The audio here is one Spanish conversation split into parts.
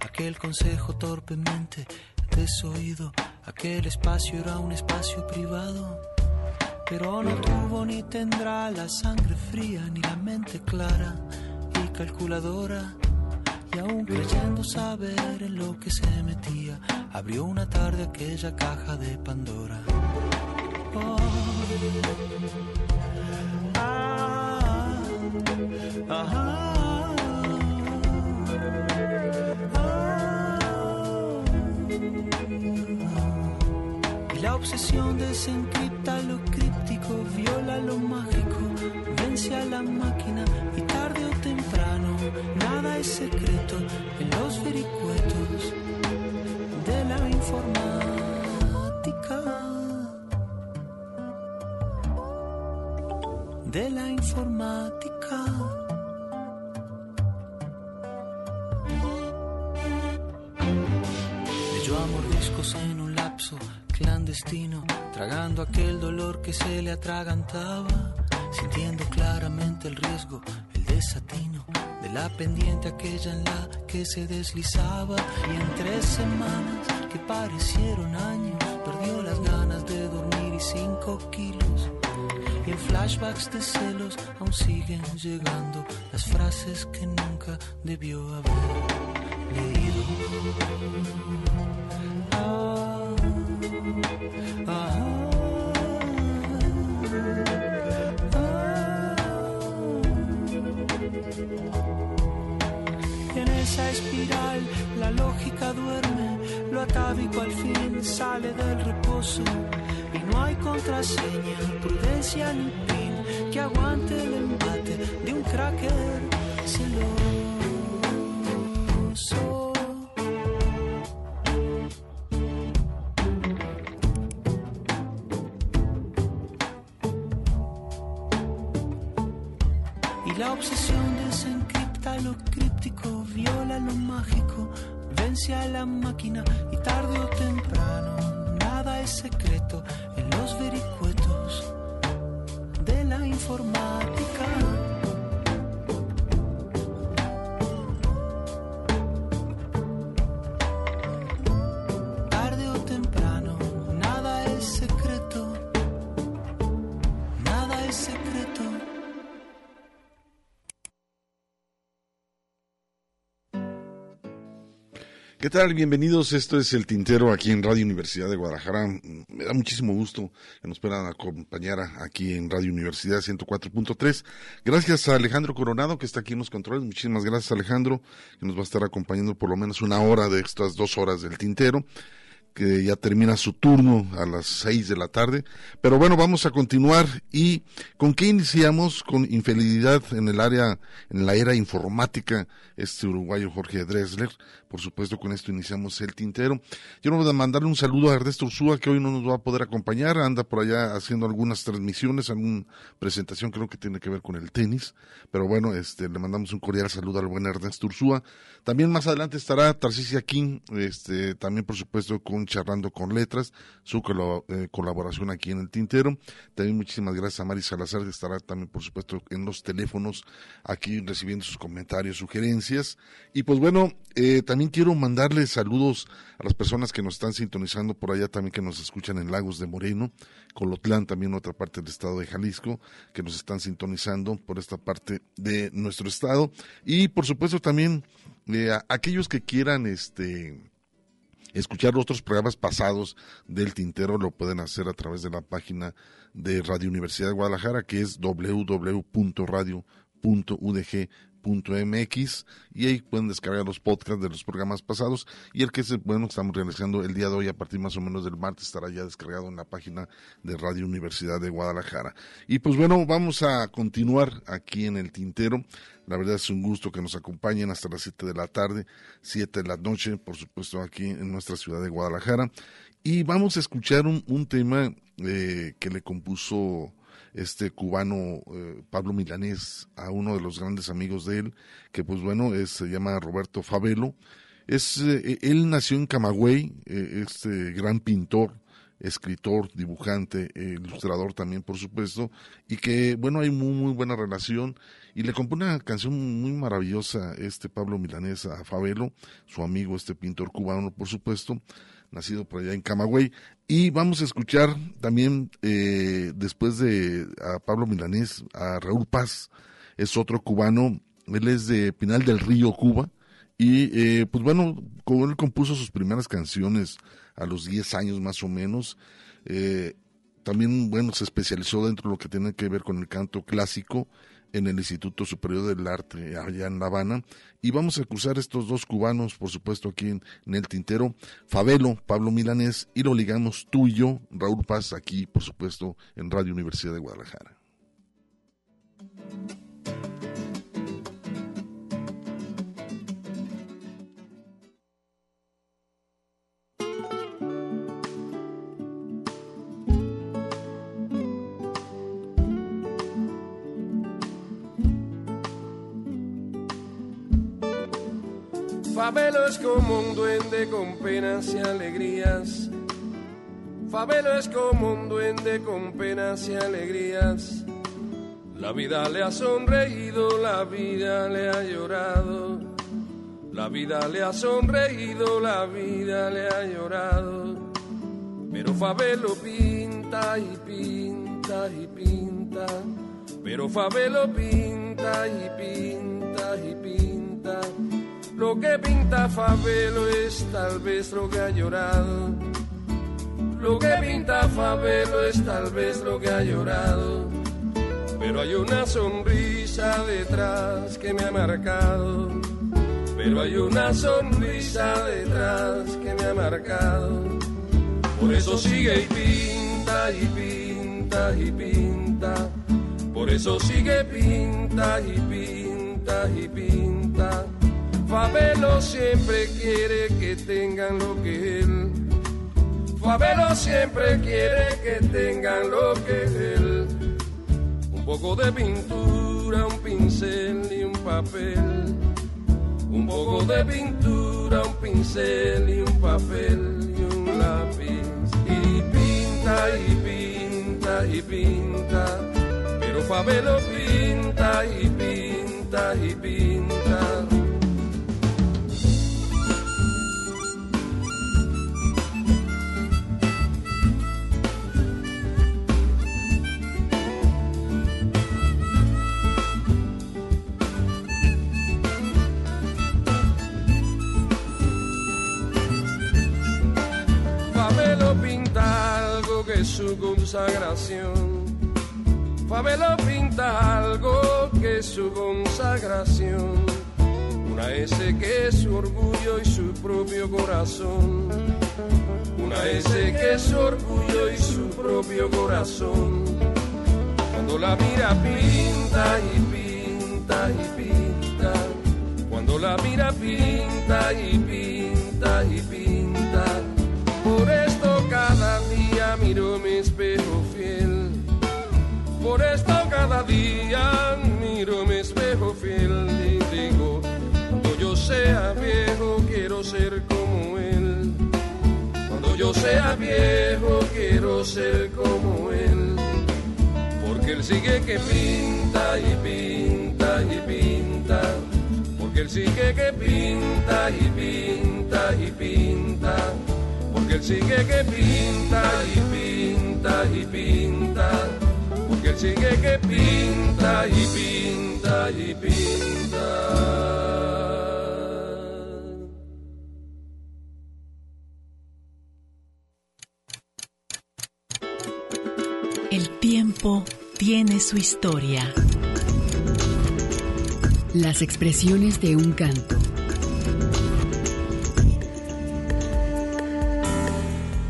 Aquel consejo torpemente desoído, aquel espacio era un espacio privado. Pero no tuvo ni tendrá la sangre fría ni la mente clara y calculadora. Y aún creyendo saber en lo que se metía, abrió una tarde aquella caja de Pandora. Oh. Ah, ah, obsesión desencripta lo críptico, viola lo mágico, vence a la máquina y tarde o temprano nada es secreto en los vericuetos de la informática. de la informática. Tragando aquel dolor que se le atragantaba, sintiendo claramente el riesgo, el desatino de la pendiente aquella en la que se deslizaba y en tres semanas que parecieron años perdió las ganas de dormir y cinco kilos y en flashbacks de celos aún siguen llegando las frases que nunca debió haber leído. Esa espiral la lógica duerme, lo atávico al fin sale del reposo y no hay contraseña, prudencia ni pin que aguante el embate de un cracker celoso. Vence a la máquina y tarde o temprano nada es secreto en los vericuetos de la informática. ¿Qué tal? Bienvenidos. Esto es El Tintero aquí en Radio Universidad de Guadalajara. Me da muchísimo gusto que nos puedan acompañar aquí en Radio Universidad 104.3. Gracias a Alejandro Coronado que está aquí en los controles. Muchísimas gracias Alejandro que nos va a estar acompañando por lo menos una hora de estas dos horas del Tintero que ya termina su turno a las seis de la tarde. Pero bueno, vamos a continuar. ¿Y con qué iniciamos? Con infidelidad en el área, en la era informática, este uruguayo Jorge Dresler. Por supuesto, con esto iniciamos el tintero. Yo voy a mandarle un saludo a Ernesto Ursúa, que hoy no nos va a poder acompañar. Anda por allá haciendo algunas transmisiones, alguna presentación, creo que tiene que ver con el tenis. Pero bueno, este, le mandamos un cordial saludo al buen Ernesto Ursúa. También más adelante estará Tarcisia King, este, también por supuesto con con Charlando con Letras, su eh, colaboración aquí en el Tintero. También muchísimas gracias a Mari Salazar, que estará también, por supuesto, en los teléfonos aquí recibiendo sus comentarios, sugerencias. Y pues bueno, eh, también quiero mandarle saludos a las personas que nos están sintonizando por allá, también que nos escuchan en Lagos de Moreno, Colotlán, también otra parte del estado de Jalisco, que nos están sintonizando por esta parte de nuestro estado. Y por supuesto también eh, aquellos que quieran este escuchar otros programas pasados del Tintero lo pueden hacer a través de la página de Radio Universidad de Guadalajara que es www.radio.udg mx y ahí pueden descargar los podcasts de los programas pasados y el que es bueno estamos realizando el día de hoy a partir más o menos del martes estará ya descargado en la página de Radio Universidad de Guadalajara. Y pues bueno vamos a continuar aquí en el tintero. La verdad es un gusto que nos acompañen hasta las 7 de la tarde 7 de la noche por supuesto aquí en nuestra ciudad de Guadalajara. Y vamos a escuchar un, un tema eh, que le compuso este cubano eh, Pablo Milanés a uno de los grandes amigos de él, que pues bueno, es, se llama Roberto Favelo. Es, eh, él nació en Camagüey, eh, este gran pintor, escritor, dibujante, ilustrador también, por supuesto, y que, bueno, hay muy, muy buena relación. Y le compone una canción muy maravillosa, este Pablo Milanés a Favelo, su amigo, este pintor cubano, por supuesto nacido por allá en Camagüey. Y vamos a escuchar también, eh, después de a Pablo Milanés, a Raúl Paz, es otro cubano, él es de Pinal del Río, Cuba. Y eh, pues bueno, como él compuso sus primeras canciones a los 10 años más o menos, eh, también bueno, se especializó dentro de lo que tiene que ver con el canto clásico en el Instituto Superior del Arte allá en La Habana. Y vamos a cruzar estos dos cubanos, por supuesto, aquí en, el tintero, Fabelo, Pablo Milanés, y lo ligamos tú y yo, Raúl Paz, aquí, por supuesto, en Radio Universidad de Guadalajara. Fabelo es como un duende con penas y alegrías. Fabelo es como un duende con penas y alegrías. La vida le ha sonreído, la vida le ha llorado. La vida le ha sonreído, la vida le ha llorado. Pero Fabelo pinta y pinta y pinta. Pero Fabelo pinta y pinta y pinta lo que pinta Fabelo es tal vez lo que ha llorado. Lo que pinta Fabelo es tal vez lo que ha llorado. Pero hay una sonrisa detrás que me ha marcado. Pero hay una sonrisa detrás que me ha marcado. Por eso sigue y pinta y pinta y pinta. Por eso sigue pinta y pinta y pinta. Fabelo siempre quiere que tengan lo que él. Fabelo siempre quiere que tengan lo que él. Un poco de pintura, un pincel y un papel. Un poco de pintura, un pincel y un papel y un lápiz. Y pinta y pinta y pinta. Pero Fabelo pinta y pinta y pinta. Su consagración. Fabelo pinta algo que es su consagración. Una S que es su orgullo y su propio corazón. Una S que es su orgullo y su propio corazón. Cuando la mira pinta y pinta y pinta. Cuando la mira pinta y pinta y pinta. Por día miro mi espejo fiel. Por esto cada día miro mi espejo fiel y digo, cuando yo sea viejo quiero ser como él. Cuando sea viejo, quiero ser como él. Porque él sigue que pinta y pinta y pinta. Porque él sigue que pinta y pinta y pinta. Porque él sigue que pinta y pinta y pinta. Porque él sigue que pinta y pinta y pinta. El tiempo tiene su historia. Las expresiones de un canto.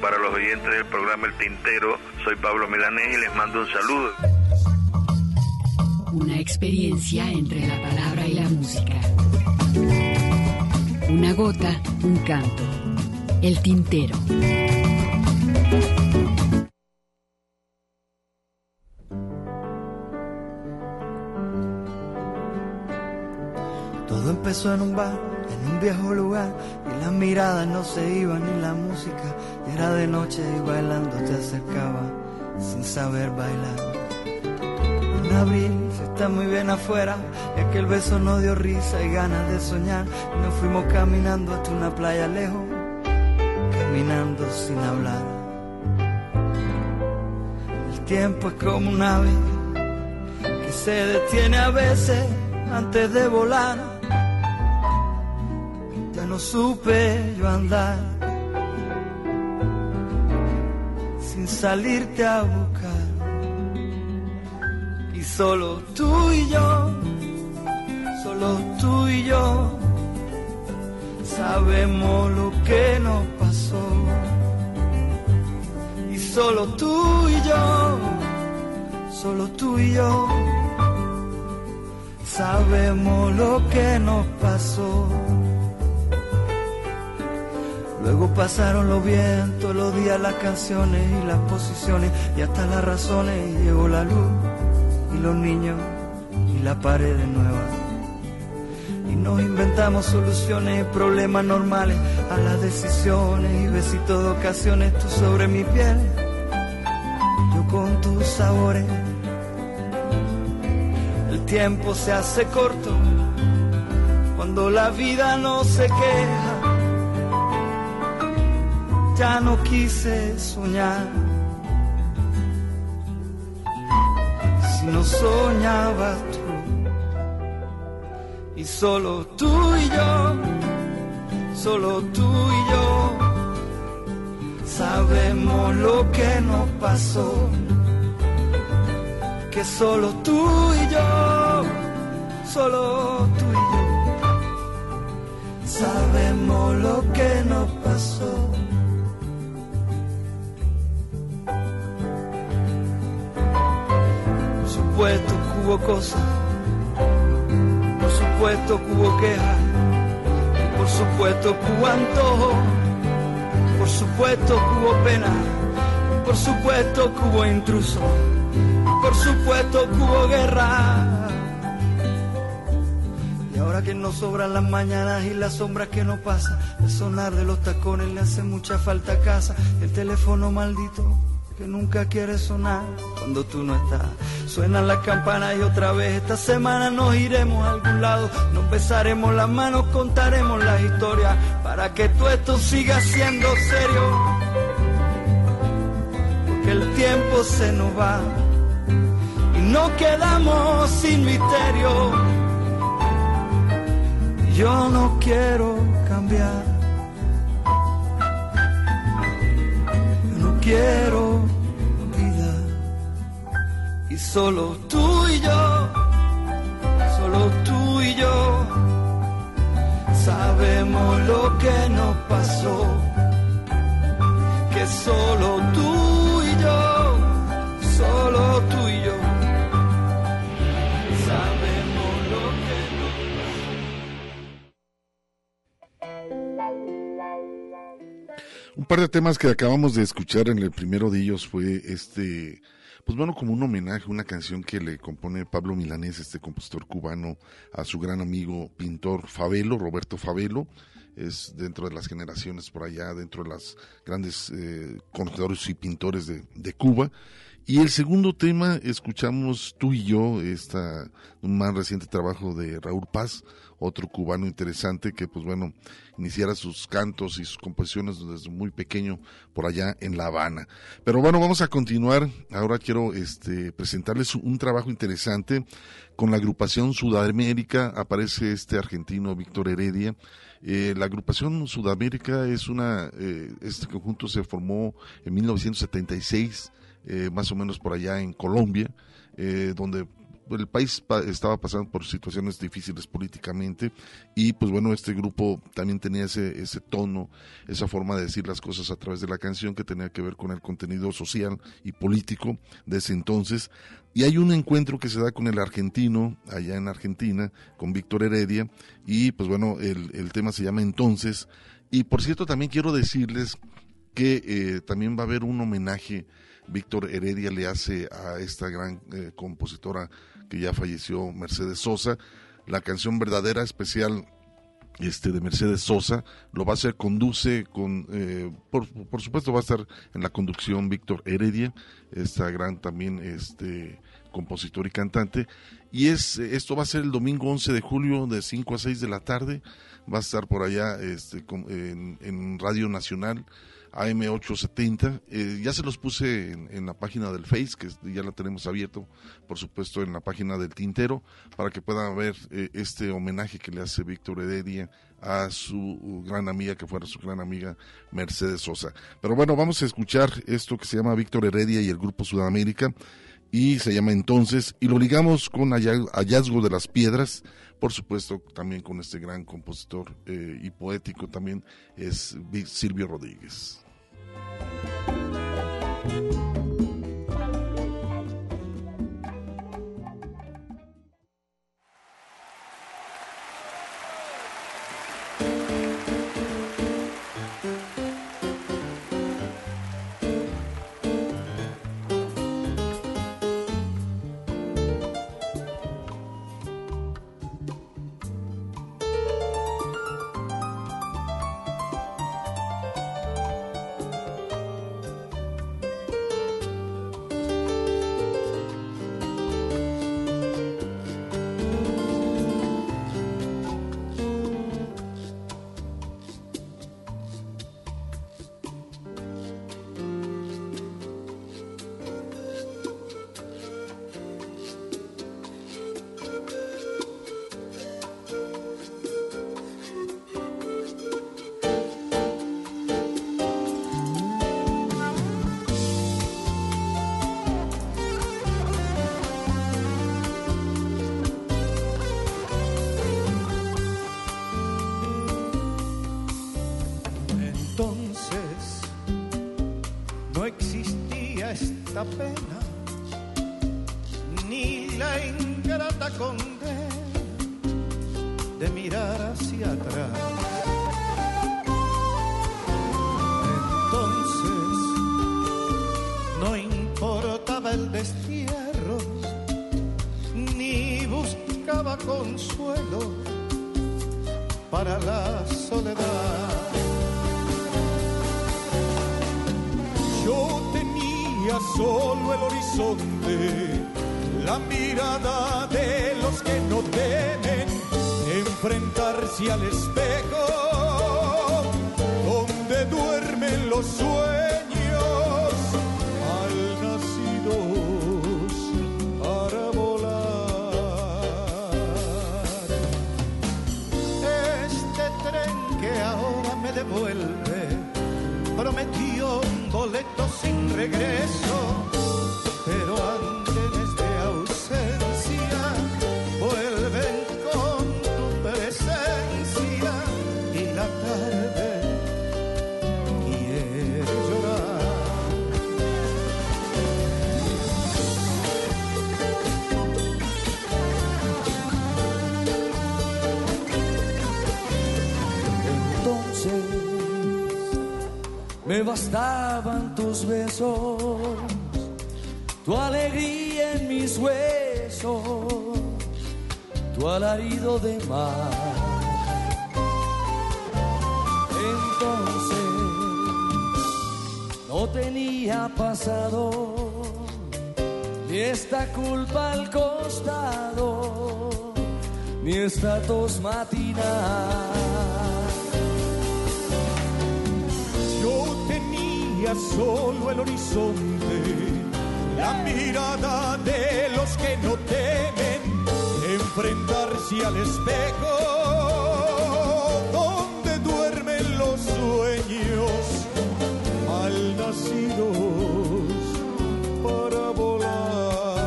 Para los oyentes del programa El Tintero, soy Pablo Milanés y les mando un saludo. Una experiencia entre la palabra y la música. Una gota, un canto. El Tintero. Todo empezó en un bar, viejo lugar, y las miradas no se iban ni la música. Era de noche y bailando te acercaba sin saber bailar. En abril se está muy bien afuera, y aquel beso no dio risa y ganas de soñar. Nos fuimos caminando hasta una playa lejos, caminando sin hablar. El tiempo es como un ave que se detiene a veces antes de volar. No supe yo andar sin salirte a buscar. Y solo tú y yo, solo tú y yo, sabemos lo que nos pasó. Y solo tú y yo, solo tú y yo sabemos lo que nos pasó. Luego pasaron los vientos, los días, las canciones y las posiciones y hasta las razones y llegó la luz y los niños y la pared nueva. Y nos inventamos soluciones problemas normales a las decisiones y besitos de ocasiones, tú sobre mi piel, yo con tus sabores el tiempo se hace corto cuando la vida no se queja. Ya no quise soñar. Si no soñabas tú y solo tú y yo, solo tú y yo sabemos lo que nos pasó que solo tú y yo, solo tú y yo, sabemos lo que nos pasó. Supuesto que hubo cosas, por supuesto hubo quejas, por supuesto que hubo antojo, por supuesto hubo pena, por supuesto hubo intrusos por supuesto hubo guerra. Y ahora que nos sobran las mañanas y las sombras que no pasan, el sonar de los tacones le hace mucha falta a casa, el teléfono maldito que nunca quiere sonar cuando tú no estás. Suenan las campanas y otra vez esta semana nos iremos a algún lado, nos besaremos las manos, contaremos las historias para que todo esto siga siendo serio. Porque el tiempo se nos va no quedamos sin misterio. Yo no quiero cambiar. quiero vida. Y solo tú y yo, solo tú y yo, sabemos lo que nos pasó. Que solo tú y yo, solo tú Un par de temas que acabamos de escuchar en el primero de ellos fue este pues bueno, como un homenaje, una canción que le compone Pablo Milanés, este compositor cubano, a su gran amigo pintor Fabelo, Roberto Fabelo, es dentro de las generaciones por allá, dentro de las grandes eh, y pintores de, de Cuba. Y el segundo tema, escuchamos tú y yo, esta, un más reciente trabajo de Raúl Paz, otro cubano interesante que, pues bueno, iniciara sus cantos y sus composiciones desde muy pequeño por allá en La Habana. Pero bueno, vamos a continuar. Ahora quiero este, presentarles un trabajo interesante con la agrupación Sudamérica. Aparece este argentino Víctor Heredia. Eh, la agrupación Sudamérica es una, eh, este conjunto se formó en 1976 eh, más o menos por allá en Colombia, eh, donde el país estaba pasando por situaciones difíciles políticamente y pues bueno, este grupo también tenía ese, ese tono, esa forma de decir las cosas a través de la canción que tenía que ver con el contenido social y político de ese entonces. Y hay un encuentro que se da con el argentino, allá en Argentina, con Víctor Heredia, y pues bueno, el, el tema se llama Entonces. Y por cierto, también quiero decirles que eh, también va a haber un homenaje Víctor Heredia le hace a esta gran eh, compositora que ya falleció, Mercedes Sosa, la canción verdadera especial este de Mercedes Sosa, lo va a hacer, conduce con, eh, por, por, supuesto va a estar en la conducción Víctor Heredia, esta gran también este compositor y cantante, y es esto va a ser el domingo 11 de julio de 5 a 6 de la tarde, va a estar por allá este, en, en Radio Nacional, AM870. Eh, ya se los puse en, la página del Face, que ya la tenemos abierto, por supuesto, en la página del Tintero, para que puedan ver eh, este homenaje que le hace Víctor Heredia a su gran amiga, que fuera su gran amiga Mercedes Sosa. Pero bueno, vamos a escuchar esto que se llama Víctor Heredia y el Grupo Sudamérica, y se llama Entonces, y lo ligamos con Hallazgo de las Piedras, por supuesto también con este gran compositor eh, y poético también es Silvio Rodríguez. Thank you. Prometió un bastaban tus besos, tu alegría en mis huesos, tu alarido de mar. Entonces no tenía pasado ni esta culpa al costado, ni esta tos matinal. Solo el horizonte, la mirada de los que no temen enfrentarse al espejo donde duermen los sueños mal nacidos para volar.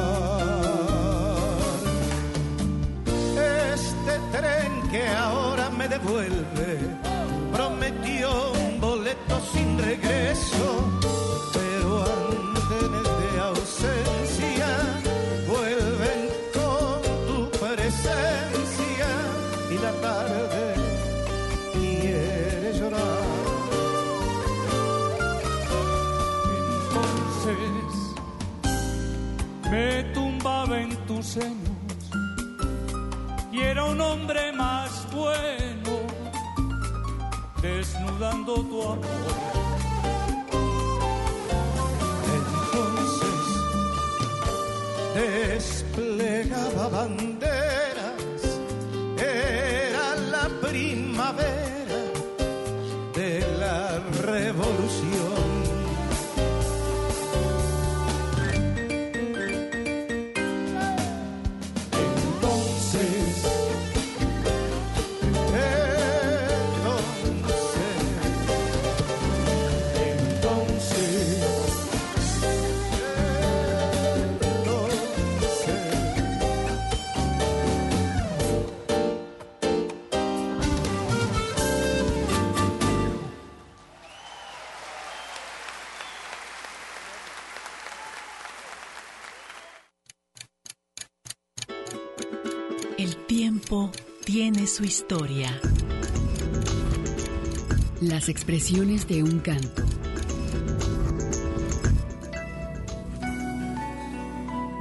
Este tren que ahora me devuelve prometió me tumbaba en tus senos y era un hombre más bueno desnudando tu amor. Entonces desplegaba tiene su historia. Las expresiones de un canto.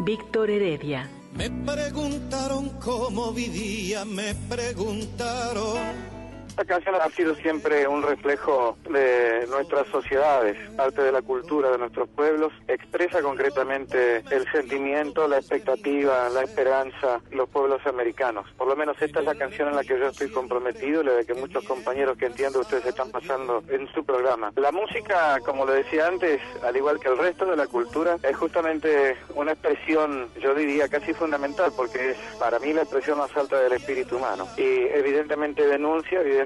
Víctor Heredia. Me preguntaron cómo vivía, me preguntaron. Esta canción ha sido siempre un reflejo de nuestras sociedades, parte de la cultura de nuestros pueblos, expresa concretamente el sentimiento, la expectativa, la esperanza los pueblos americanos. Por lo menos esta es la canción en la que yo estoy comprometido la de que muchos compañeros que entiendo ustedes están pasando en su programa. La música, como lo decía antes, al igual que el resto de la cultura, es justamente una expresión, yo diría, casi fundamental, porque es para mí la expresión más alta del espíritu humano. Y evidentemente denuncia, evidentemente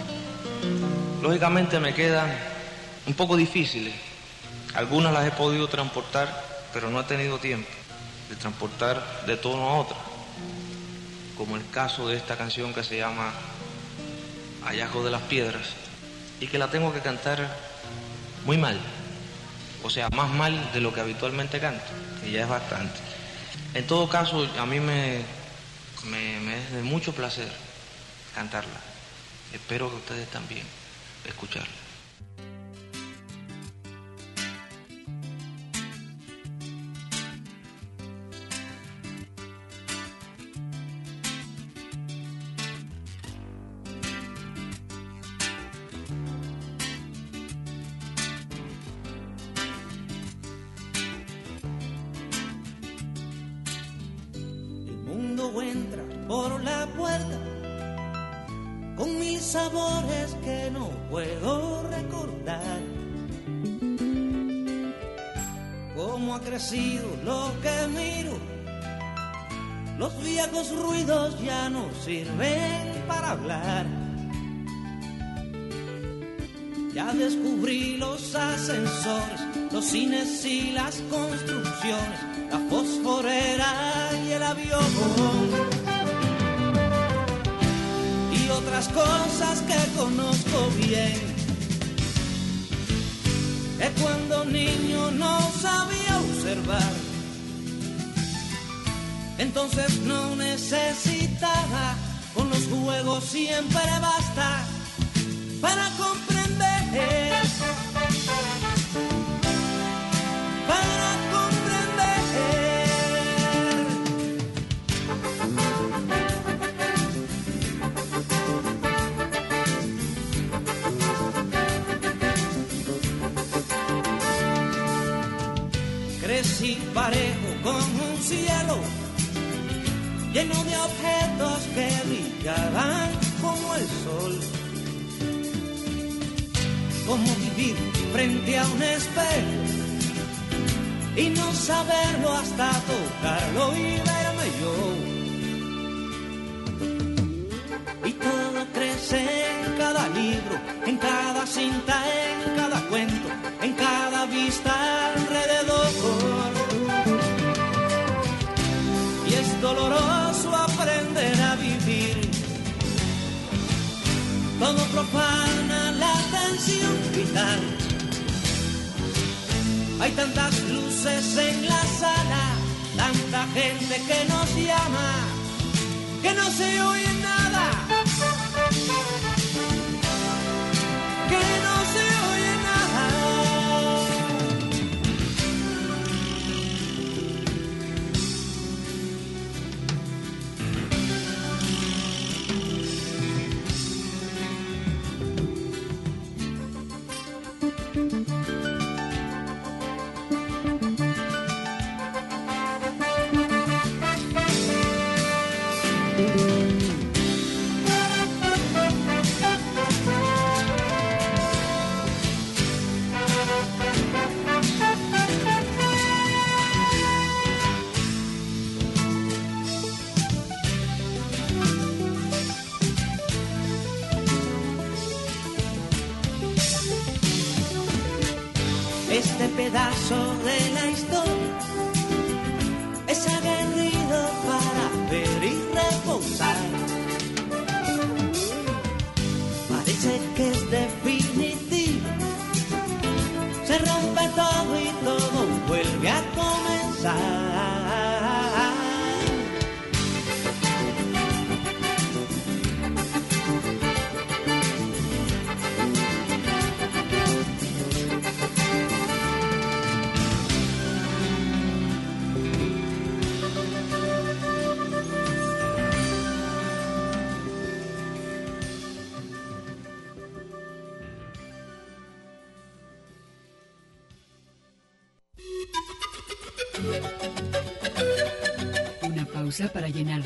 lógicamente, me quedan un poco difíciles. Algunas las he podido transportar, pero no he tenido tiempo de transportar de tono a otra. Como el caso de esta canción que se llama Hallazgo de las Piedras, y que la tengo que cantar muy mal. O sea, más mal de lo que habitualmente canto, que ya es bastante. En todo caso, a mí me, me, me es de mucho placer cantarla. Espero que ustedes también escucharla. El mundo entra por la puerta sabores que no puedo recordar. Cómo ha crecido lo que miro, los viejos ruidos ya no sirven para hablar. Ya descubrí los ascensores, los cines y las construcciones, la fosforera y el avión. Otras cosas que conozco bien. Que cuando niño no sabía observar. Entonces no necesitaba, con los juegos siempre basta para comprender. Parejo con un cielo lleno de objetos que brillaban como el sol como vivir frente a un espejo y no saberlo hasta tocarlo y verme yo. Y todo crece en cada libro, en cada cinta, en cada cuento, en cada vista alrededor. Doloroso aprender a vivir. Todo profana la atención vital. Hay tantas luces en la sala, tanta gente que nos llama, que no se oye nada. Que no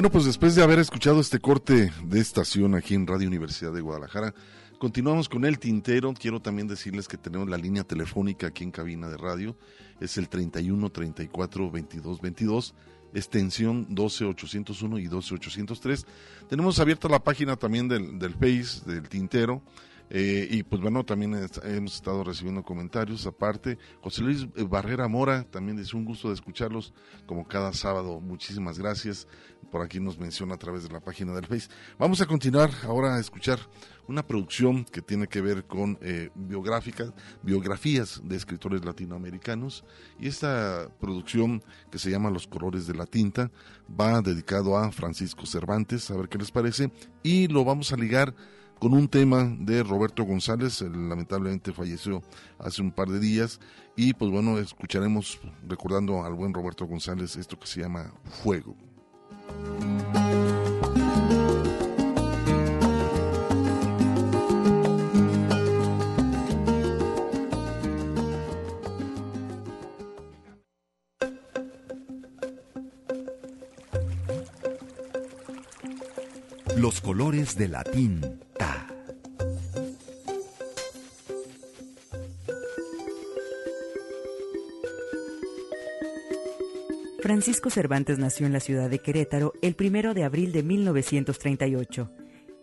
Bueno, pues después de haber escuchado este corte de estación aquí en Radio Universidad de Guadalajara, continuamos con el tintero. Quiero también decirles que tenemos la línea telefónica aquí en cabina de radio. Es el 31 34 22 22, extensión 12 801 y 12 803. Tenemos abierta la página también del, del Face, del tintero. Eh, y pues bueno, también hemos estado recibiendo comentarios aparte. José Luis Barrera Mora, también dice un gusto de escucharlos como cada sábado. Muchísimas gracias. Por aquí nos menciona a través de la página del Face. Vamos a continuar ahora a escuchar una producción que tiene que ver con eh, biográficas, biografías de escritores latinoamericanos. Y esta producción que se llama Los colores de la tinta va dedicado a Francisco Cervantes, a ver qué les parece. Y lo vamos a ligar con un tema de Roberto González, lamentablemente falleció hace un par de días, y pues bueno, escucharemos, recordando al buen Roberto González, esto que se llama Fuego. Los colores de latín. Francisco Cervantes nació en la ciudad de Querétaro el primero de abril de 1938.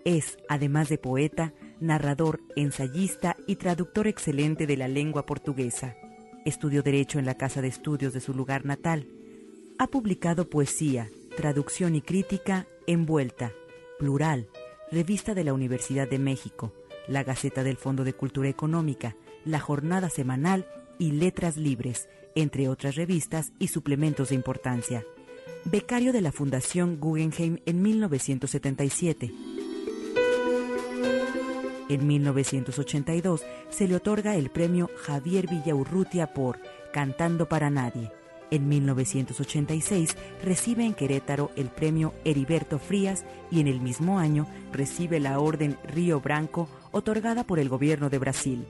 Es, además de poeta, narrador, ensayista y traductor excelente de la lengua portuguesa. Estudió Derecho en la Casa de Estudios de su lugar natal. Ha publicado poesía, traducción y crítica Envuelta, Plural, Revista de la Universidad de México, la Gaceta del Fondo de Cultura Económica, La Jornada Semanal y Letras Libres, entre otras revistas y suplementos de importancia. Becario de la Fundación Guggenheim en 1977. En 1982 se le otorga el premio Javier Villaurrutia por Cantando para Nadie. En 1986 recibe en Querétaro el premio Heriberto Frías y en el mismo año recibe la Orden Río Branco otorgada por el gobierno de Brasil.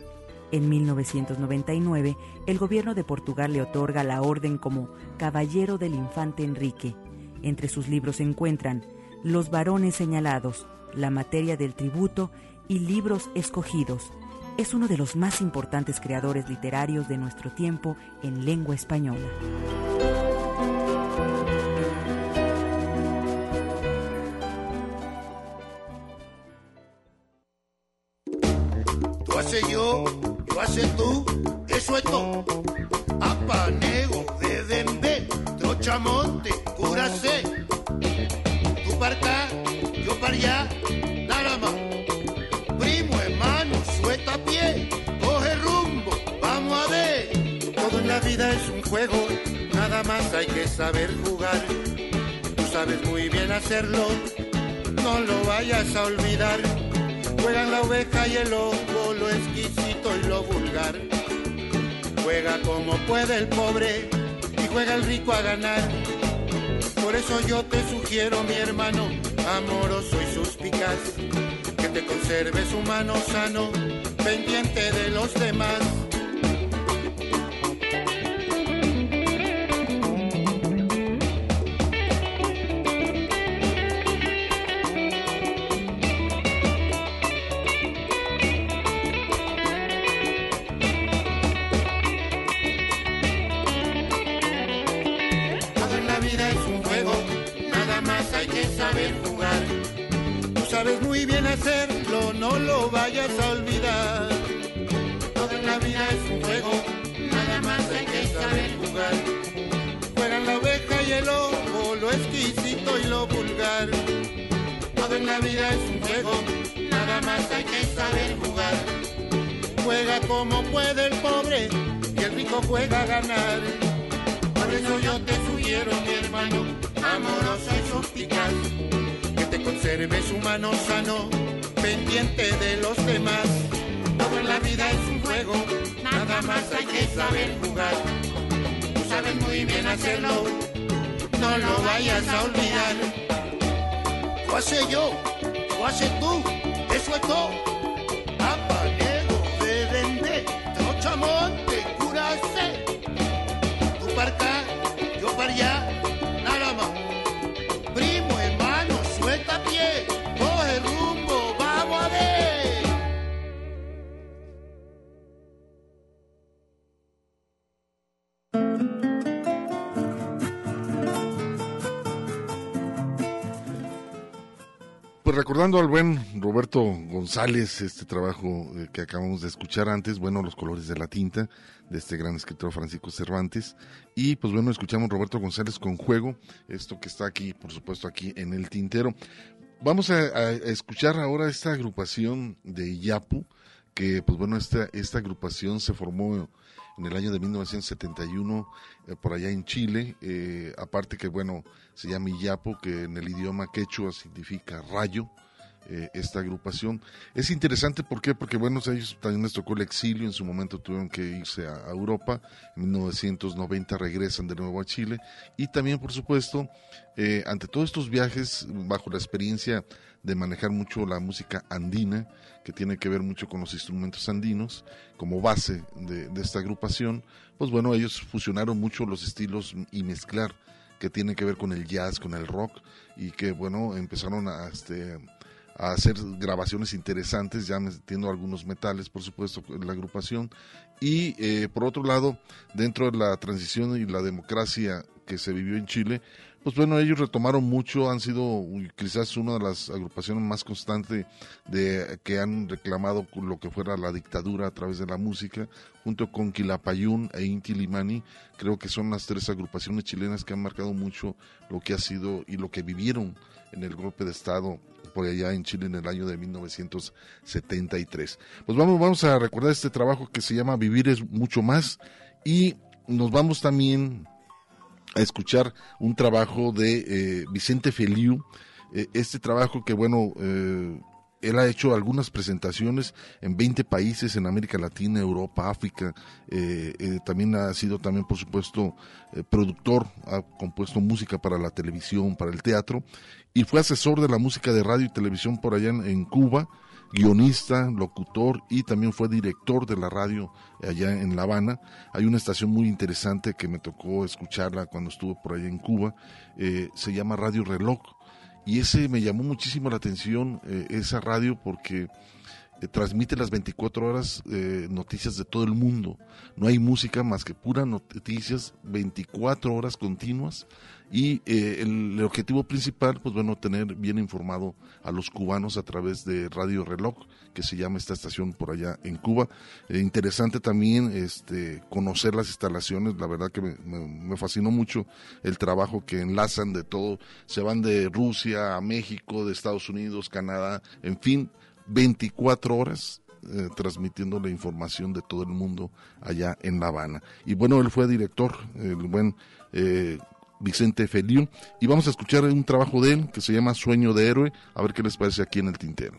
En 1999, el gobierno de Portugal le otorga la orden como Caballero del Infante Enrique. Entre sus libros se encuentran Los varones señalados, La materia del tributo y Libros escogidos. Es uno de los más importantes creadores literarios de nuestro tiempo en lengua española. Todo. Apanego de Dembé, Trochamonte, Curacé. Tú para yo para allá, nada más. Primo, hermano, suelta pie, coge rumbo, vamos a ver. Todo en la vida es un juego, nada más hay que saber jugar. Tú sabes muy bien hacerlo, no lo vayas a olvidar. Juegan la oveja y el lobo, lo exquisito y lo vulgar. Juega como puede el pobre y juega el rico a ganar. Por eso yo te sugiero, mi hermano, amoroso y suspicaz, que te conserves humano sano, pendiente de los demás. La vida es un juego, nada más hay que saber jugar. Juega como puede el pobre y el rico juega a ganar. Por eso yo te sugiero, mi hermano, amoroso y suspicaz, que te conserves humano sano, pendiente de los demás. Todo en la vida es un juego, nada más hay que saber jugar. Tú sabes muy bien hacerlo, no lo vayas a olvidar. Tú haces yo, haces tú, eso es todo. Recordando al buen Roberto González, este trabajo eh, que acabamos de escuchar antes, bueno, Los colores de la tinta, de este gran escritor Francisco Cervantes. Y pues bueno, escuchamos Roberto González con Juego, esto que está aquí, por supuesto, aquí en el tintero. Vamos a, a escuchar ahora esta agrupación de Yapu, que pues bueno, esta, esta agrupación se formó en el año de 1971 eh, por allá en Chile, eh, aparte que bueno, se llama Iyapo, que en el idioma quechua significa rayo, eh, esta agrupación. Es interesante, ¿por qué? Porque bueno, ellos también les tocó el exilio, en su momento tuvieron que irse a, a Europa, en 1990 regresan de nuevo a Chile, y también, por supuesto, ante todos estos viajes, bajo la experiencia de manejar mucho la música andina, que tiene que ver mucho con los instrumentos andinos, como base de, esta agrupación, pues bueno, ellos fusionaron mucho los estilos y mezclar que tiene que ver con el jazz, con el rock, y que bueno, empezaron a, este, hacer grabaciones interesantes, ya metiendo algunos metales, por supuesto, en la agrupación. Y eh, por otro lado, dentro de la transición y la democracia que se vivió en Chile, pues bueno, ellos retomaron mucho, han sido quizás una de las agrupaciones más constantes de que han reclamado lo que fuera la dictadura a través de la música, junto con Quilapayún e Inti Limani, creo que son las tres agrupaciones chilenas que han marcado mucho lo que ha sido y lo que vivieron en el golpe de Estado por allá en Chile en el año de 1973. Pues vamos, vamos a recordar este trabajo que se llama Vivir es mucho más y nos vamos también a escuchar un trabajo de eh, Vicente Feliu, eh, este trabajo que bueno, eh, él ha hecho algunas presentaciones en 20 países en América Latina, Europa, África, también ha sido también por supuesto productor, ha compuesto música para la televisión, para el teatro y fue asesor de la música de radio y televisión por allá en Cuba, guionista, locutor y también fue director de la radio allá en La Habana. Hay una estación muy interesante que me tocó escucharla cuando estuve por allá en Cuba, eh, se llama Radio Reloj y ese me llamó muchísimo la atención, eh, esa radio porque eh, transmite las 24 horas noticias de todo el mundo. No hay música más que puras noticias, 24 horas continuas y eh, el, objetivo principal, pues bueno, tener bien informado a los cubanos a través de Radio Reloj, que se llama esta estación por allá en Cuba. Eh, interesante también este, conocer las instalaciones, la verdad que me, fascinó mucho el trabajo que enlazan de todo, se van de Rusia a México, de Estados Unidos, Canadá, en fin, 24 horas eh, transmitiendo la información de todo el mundo allá en La Habana. Y bueno, él fue director, el buen eh, Vicente Feliu, y vamos a escuchar un trabajo de él que se llama Sueño de Héroe, a ver qué les parece aquí en el tintero.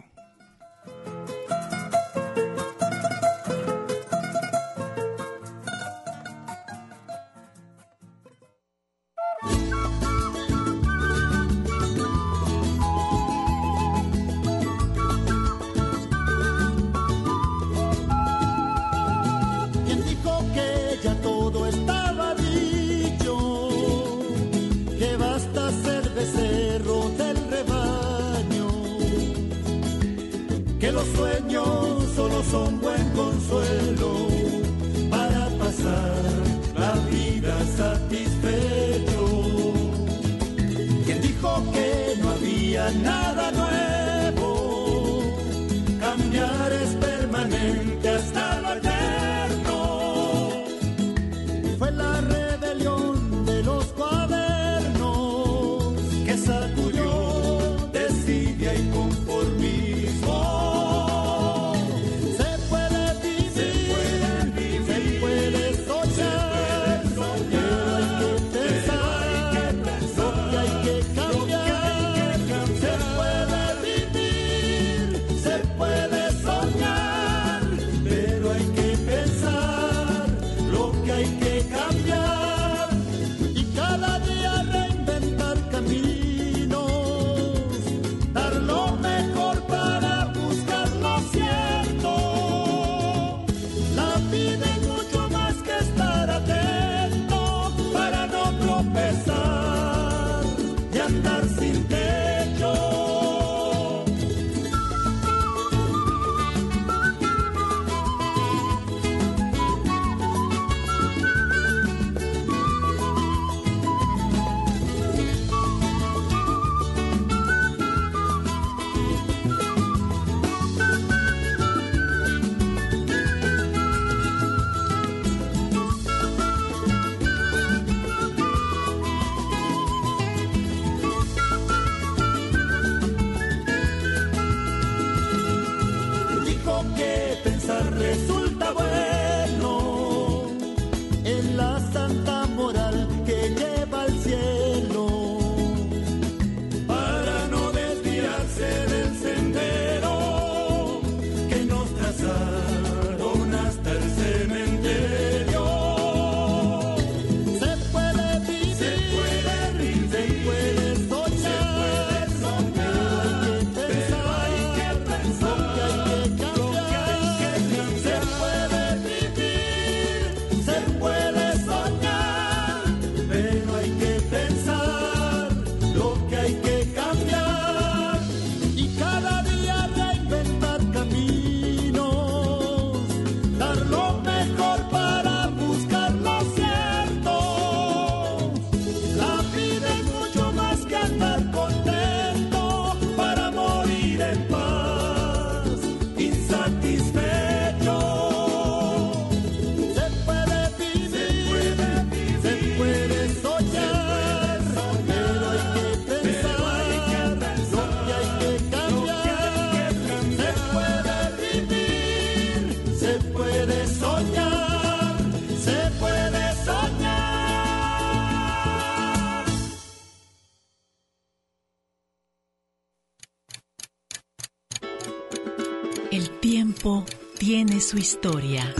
Tiene su historia.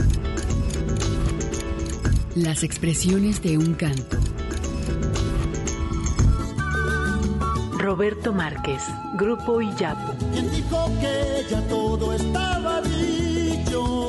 Las expresiones de un canto. Roberto Márquez, Grupo Iyapu. ¿Quién dijo que ya todo estaba dicho?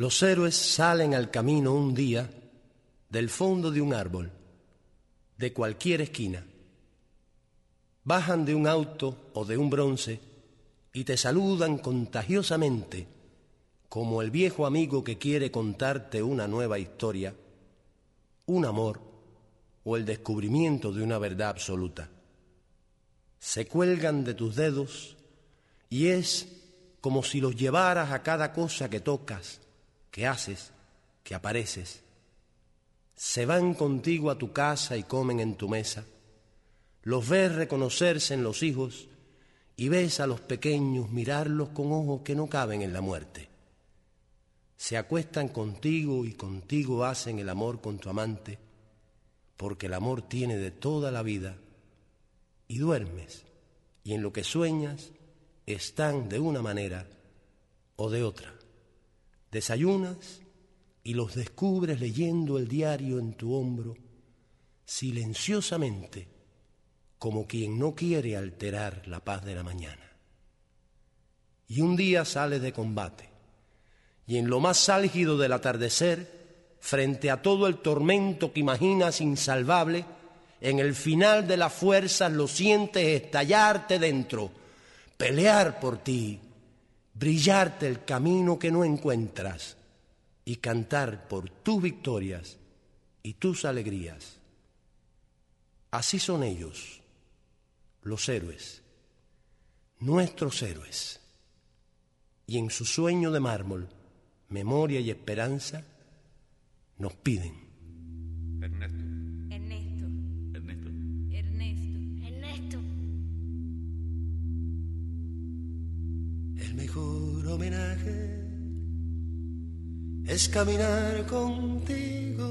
Los héroes salen al camino un día del fondo de un árbol, de cualquier esquina. Bajan de un auto o de un bronce y te saludan contagiosamente como el viejo amigo que quiere contarte una nueva historia, un amor o el descubrimiento de una verdad absoluta. Se cuelgan de tus dedos y es como si los llevaras a cada cosa que tocas que haces, que apareces, se van contigo a tu casa y comen en tu mesa, los ves reconocerse en los hijos y ves a los pequeños mirarlos con ojos que no caben en la muerte. Se acuestan contigo y contigo hacen el amor con tu amante, porque el amor tiene de toda la vida, y duermes, y en lo que sueñas están de una manera o de otra. Desayunas y los descubres leyendo el diario en tu hombro, silenciosamente, como quien no quiere alterar la paz de la mañana. Y un día sales de combate, y en lo más álgido del atardecer, frente a todo el tormento que imaginas insalvable, en el final de las fuerzas lo sientes estallarte dentro, pelear por ti, brillarte el camino que no encuentras y cantar por tus victorias y tus alegrías. Así son ellos, los héroes, nuestros héroes. Y en su sueño de mármol, memoria y esperanza, nos piden. Mejor homenaje es caminar contigo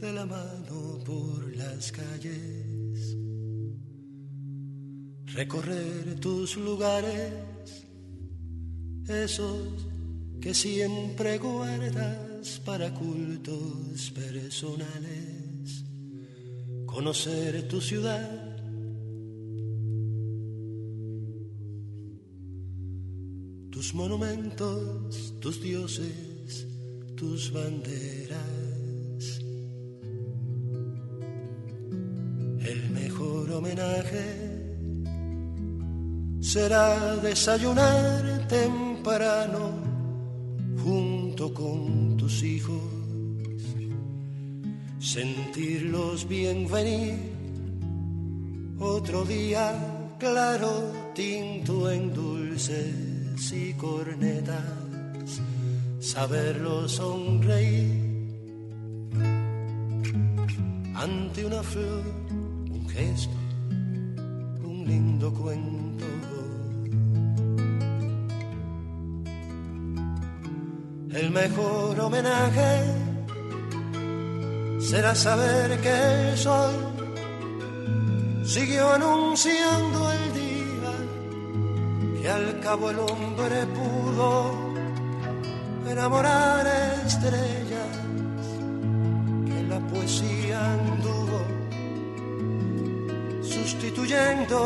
de la mano por las calles, recorrer tus lugares, esos que siempre guardas para cultos personales, conocer tu ciudad tus monumentos, tus dioses, tus banderas. El mejor homenaje será desayunar temprano junto con tus hijos, sentirlos bien venir otro día claro, tinto en dulce y cornetas, saberlo sonreír ante una flor, un gesto, un lindo cuento. El mejor homenaje será saber que el sol siguió anunciando el al cabo el hombre pudo enamorar estrellas que la poesía anduvo sustituyendo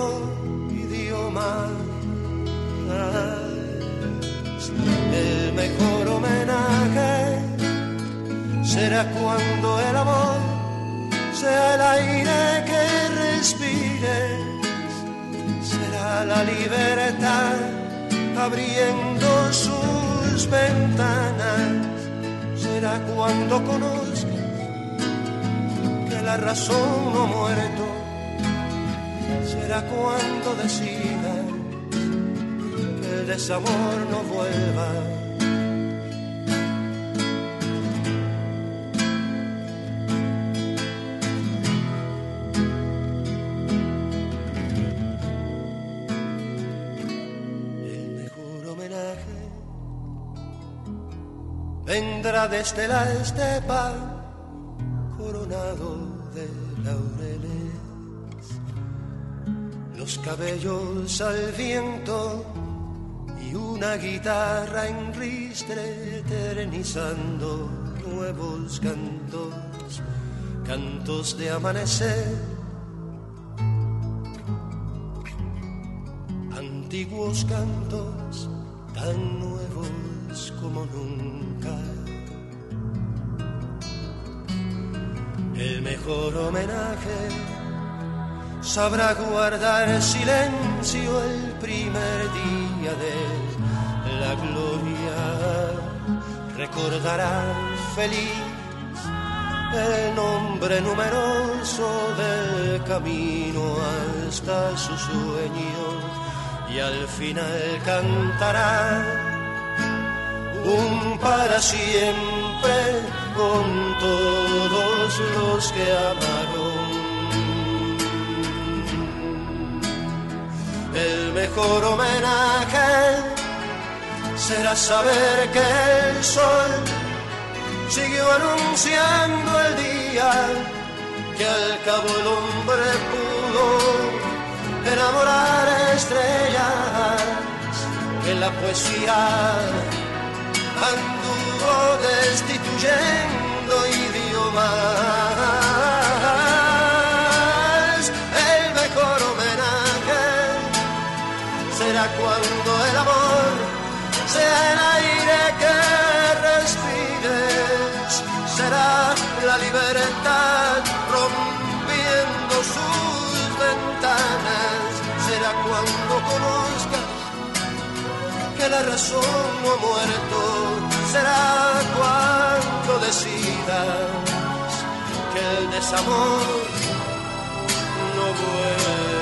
idiomas. El mejor homenaje será cuando el amor sea el aire que respire la libertad abriendo sus ventanas, será cuando conozcas que la razón no muerto, será cuando decidas que el desamor no vuelva desde la estepa coronado de laureles, los cabellos al viento y una guitarra en ristre eternizando nuevos cantos, cantos de amanecer. Antiguos cantos tan nuevos como nunca. El mejor homenaje sabrá guardar silencio el primer día de la gloria. Recordará feliz el nombre numeroso del camino hasta su sueño y al final cantará un para siempre con todos los que amaron. El mejor homenaje será saber que el sol siguió anunciando el día que al cabo el hombre pudo enamorar estrellas que la poesía anduvo destituyendo idiomas. El mejor homenaje será cuando el amor sea el aire que respires, será la libertad rompiendo sus ventanas. Será cuando conozcas que la razón no ha muerto, será cuando decidas que el desamor no vuelva.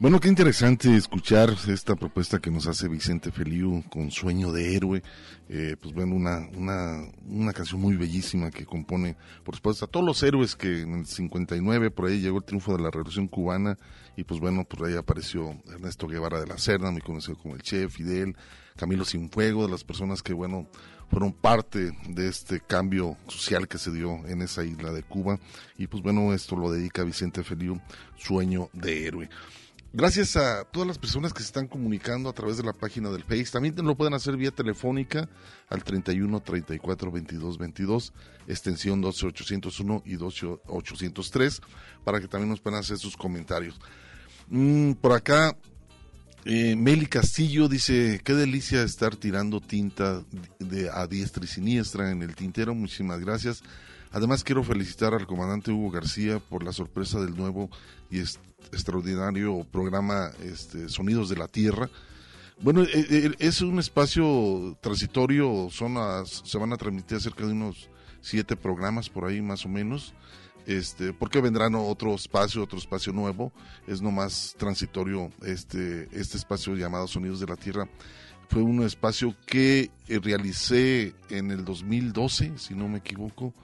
Bueno, qué interesante escuchar esta propuesta que nos hace Vicente Feliu con Sueño de Héroe. Eh, pues bueno, una, una, una canción muy bellísima que compone, por supuesto, a todos los héroes que en el 59 por ahí llegó el triunfo de la Revolución Cubana y pues bueno, por ahí apareció Ernesto Guevara de la Serna, muy conocido como el Che, Fidel, Camilo Sinfuego, de las personas que bueno, fueron parte de este cambio social que se dio en esa isla de Cuba y pues bueno, esto lo dedica Vicente Feliu, Sueño de Héroe. Gracias a todas las personas que se están comunicando a través de la página del Face. También lo pueden hacer vía telefónica al 31 34 22 22, extensión 12 801 y 12 803, para que también nos puedan hacer sus comentarios. Mm, por acá, eh, Meli Castillo dice: Qué delicia estar tirando tinta de, a diestra y siniestra en el tintero. Muchísimas gracias. Además, quiero felicitar al comandante Hugo García por la sorpresa del nuevo y extraordinario programa este, Sonidos de la Tierra. Bueno, eh, eh, es un espacio transitorio, son se van a transmitir cerca de unos siete programas por ahí más o menos, este, porque vendrán otro espacio, otro espacio nuevo, es nomás transitorio este, este espacio llamado Sonidos de la Tierra. Fue un espacio que eh, realicé en el 2012, si no me equivoco,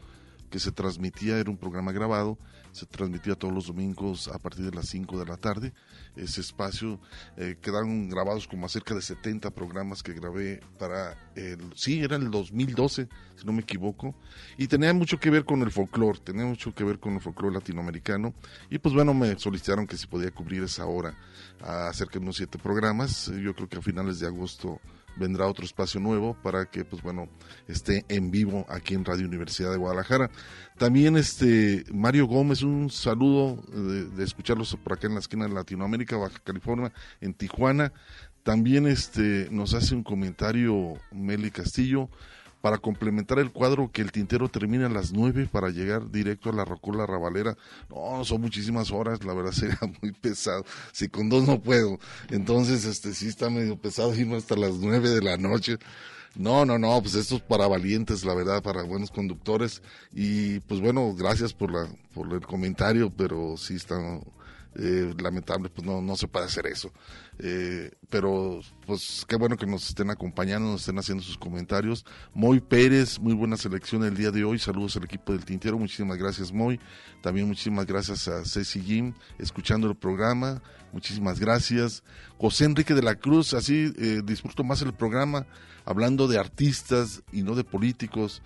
que se transmitía, era un programa grabado, se transmitía todos los domingos a partir de las 5 de la tarde. Ese espacio eh, quedaron grabados como cerca de 70 programas que grabé para el, sí, era el 2012, si no me equivoco, y tenía mucho que ver con el folclore, tenía mucho que ver con el folclore latinoamericano, y pues bueno, me solicitaron que si podía cubrir esa hora a cerca de unos siete programas, yo creo que a finales de agosto vendrá otro espacio nuevo para que, pues bueno, esté en vivo aquí en Radio Universidad de Guadalajara. También este Mario Gómez, un saludo de, de escucharlos por acá en la esquina de Latinoamérica, Baja California, en Tijuana. También este nos hace un comentario Meli Castillo para complementar el cuadro que el tintero termina a las nueve para llegar directo a la Rocola Ravalera. No, son muchísimas horas, la verdad sería muy pesado. Si con dos no puedo, entonces este sí está medio pesado irme hasta las nueve de la noche. No, no, no, pues esto es para valientes, la verdad, para buenos conductores. Y pues bueno, gracias por la por el comentario, pero sí está eh, lamentable, pues no, no se puede hacer eso. Eh, pero pues qué bueno que nos estén acompañando, nos estén haciendo sus comentarios. Moy Pérez, muy buena selección el día de hoy. Saludos al equipo del Tintero, muchísimas gracias Moy. También muchísimas gracias a Ceci Jim, escuchando el programa. Muchísimas gracias. José Enrique de la Cruz, así eh, disfruto más el programa hablando de artistas y no de políticos,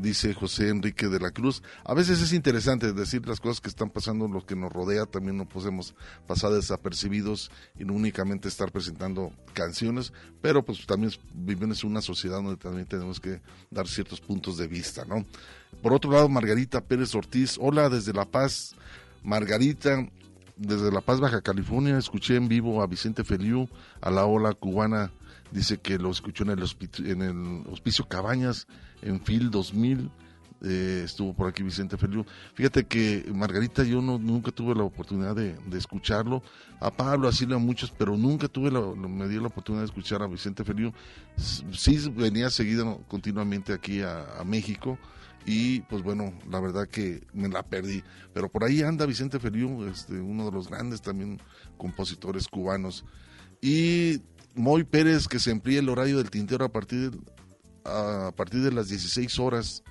dice José Enrique de la Cruz. A veces es interesante decir las cosas que están pasando, lo que nos rodea, también no podemos pasar desapercibidos y no únicamente estar presentando canciones, pero pues también vivimos en una sociedad donde también tenemos que dar ciertos puntos de vista, ¿no? Por otro lado, Margarita Pérez Ortiz, hola desde La Paz. Margarita, desde La Paz, Baja California, escuché en vivo a Vicente Feliu, a la ola cubana dice que lo escuchó en el, hospicio, en el hospicio Cabañas en FIL 2000. Eh, estuvo por aquí Vicente Feliu. Fíjate que Margarita, yo no, nunca tuve la oportunidad de, escucharlo. A Pablo, así a muchos, pero nunca tuve la, me dio la oportunidad de escuchar a Vicente Feliu. Sí venía seguido continuamente aquí a, México y pues bueno, la verdad que me la perdí. Pero por ahí anda Vicente Feliu, este, uno de los grandes también compositores cubanos. Y Moy Pérez que se emplee el horario del tintero a partir de, a partir de las 16 horas.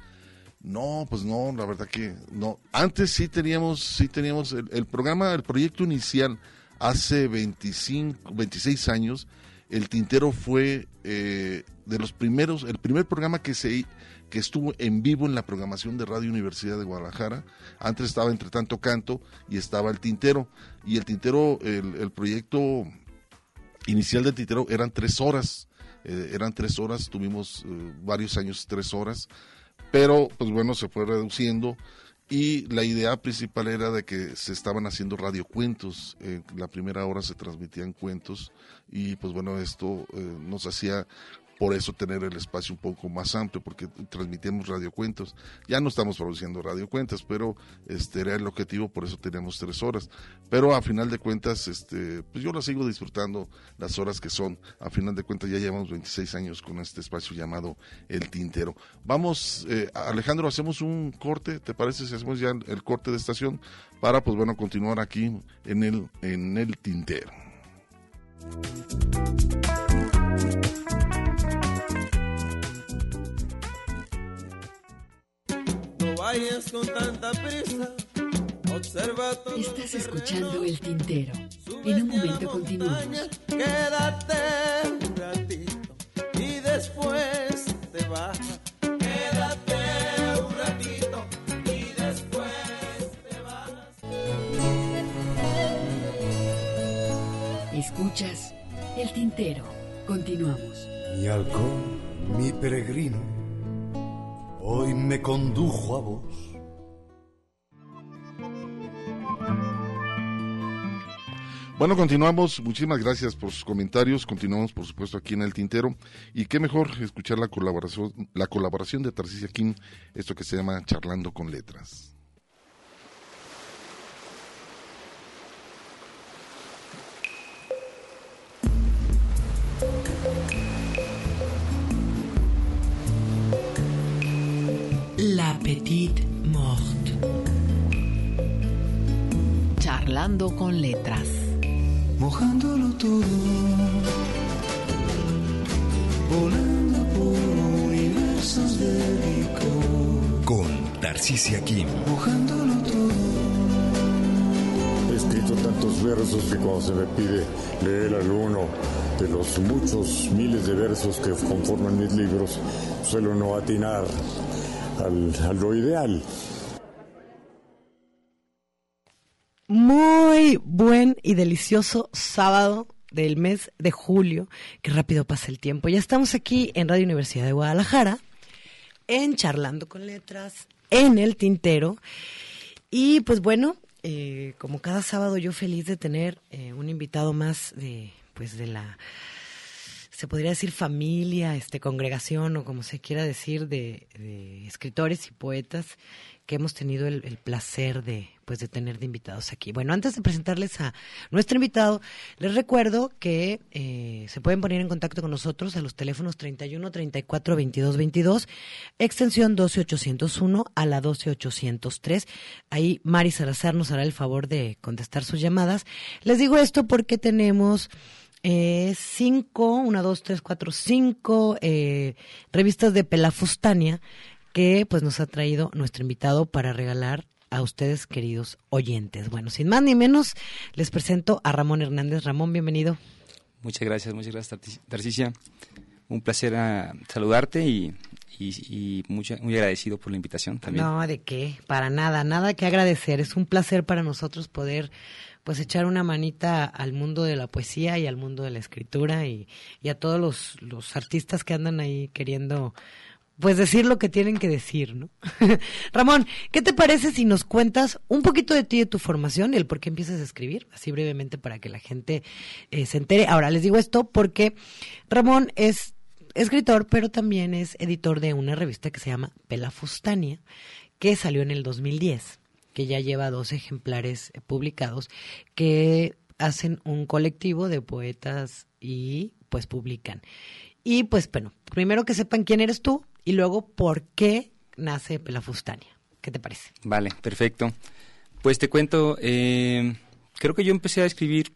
No, pues no, la verdad que no. Antes sí teníamos, sí teníamos el, programa, el proyecto inicial hace 25, 26 años. El tintero fue eh, de los primeros, el primer programa que se que estuvo en vivo en la programación de Radio Universidad de Guadalajara. Antes estaba Entre Tanto Canto y estaba el Tintero. Y el Tintero, el, el proyecto inicial del tintero eran tres horas, eh, eran tres horas, tuvimos eh, varios años tres horas, pero pues bueno, se fue reduciendo y la idea principal era de que se estaban haciendo radiocuentos, eh, la primera hora se transmitían cuentos y pues bueno, esto nos hacía por eso tener el espacio un poco más amplio, porque transmitimos radiocuentos. Ya no estamos produciendo radiocuentas, pero este era el objetivo, por eso tenemos tres horas. Pero a final de cuentas, este, pues yo la sigo disfrutando las horas que son. A final de cuentas ya llevamos 26 años con este espacio llamado El Tintero. Vamos, eh, Alejandro, hacemos un corte, ¿te parece si hacemos ya el corte de estación para, pues bueno, continuar aquí en el, en el Tintero? Con tanta prisa. Observa todo Estás escuchando el tintero. En un momento continuamos. Quédate un ratito y después te vas. Quédate un ratito y después te vas. Escuchas el tintero. Continuamos. Mi halcón, mi peregrino hoy me condujo a vos. Bueno, continuamos. Muchísimas gracias por sus comentarios. Continuamos, por supuesto, aquí en el Tintero. Y qué mejor escuchar la colaboración, la colaboración de Tarcisia King, esto que se llama Charlando con Letras. La Petite Morte. Charlando con letras. Mojándolo todo. Volando por universos de licor. Con Tarcisia Kim. Mojándolo todo. He escrito tantos versos que cuando se me pide leer alguno de los muchos miles de versos que conforman mis libros, suelo no atinar al, lo ideal. Muy buen y delicioso sábado del mes de julio. Qué rápido pasa el tiempo. Ya estamos aquí en Radio Universidad de Guadalajara, en Charlando con Letras, en el Tintero. Y pues bueno, eh, como cada sábado yo feliz de tener eh, un invitado más de pues de la se podría decir familia, este congregación o como se quiera decir de, de escritores y poetas que hemos tenido el, placer de pues de tener de invitados aquí. Bueno, antes de presentarles a nuestro invitado, les recuerdo que eh, se pueden poner en contacto con nosotros a los teléfonos 31 34 22 22, extensión 12801 a la 12803. Ahí Mari Salazar nos hará el favor de contestar sus llamadas. Les digo esto porque tenemos eh, cinco, una, dos, tres, cuatro, cinco eh, revistas de Pelafustania que pues nos ha traído nuestro invitado para regalar a ustedes, queridos oyentes. Bueno, sin más ni menos, les presento a Ramón Hernández. Ramón, bienvenido. Muchas gracias, muchas gracias, Tarcicia. Un placer ah, saludarte y, muy agradecido por la invitación también. No, de qué, para nada, nada que agradecer. Es un placer para nosotros poder pues echar una manita al mundo de la poesía y al mundo de la escritura y, y a todos los, los artistas que andan ahí queriendo pues decir lo que tienen que decir, ¿no? Ramón, ¿qué te parece si nos cuentas un poquito de ti, de tu formación y el por qué empiezas a escribir? Así brevemente para que la gente eh, se entere. Ahora, les digo esto porque Ramón es escritor, pero también es editor de una revista que se llama Pelafustania, que salió en el 2010, que ya lleva dos ejemplares eh, publicados, que hacen un colectivo de poetas y pues publican. Y pues bueno, primero que sepan quién eres tú, y luego por qué nace Pelafustania. ¿Qué te parece? Vale, perfecto. Pues te cuento, eh, creo que yo empecé a escribir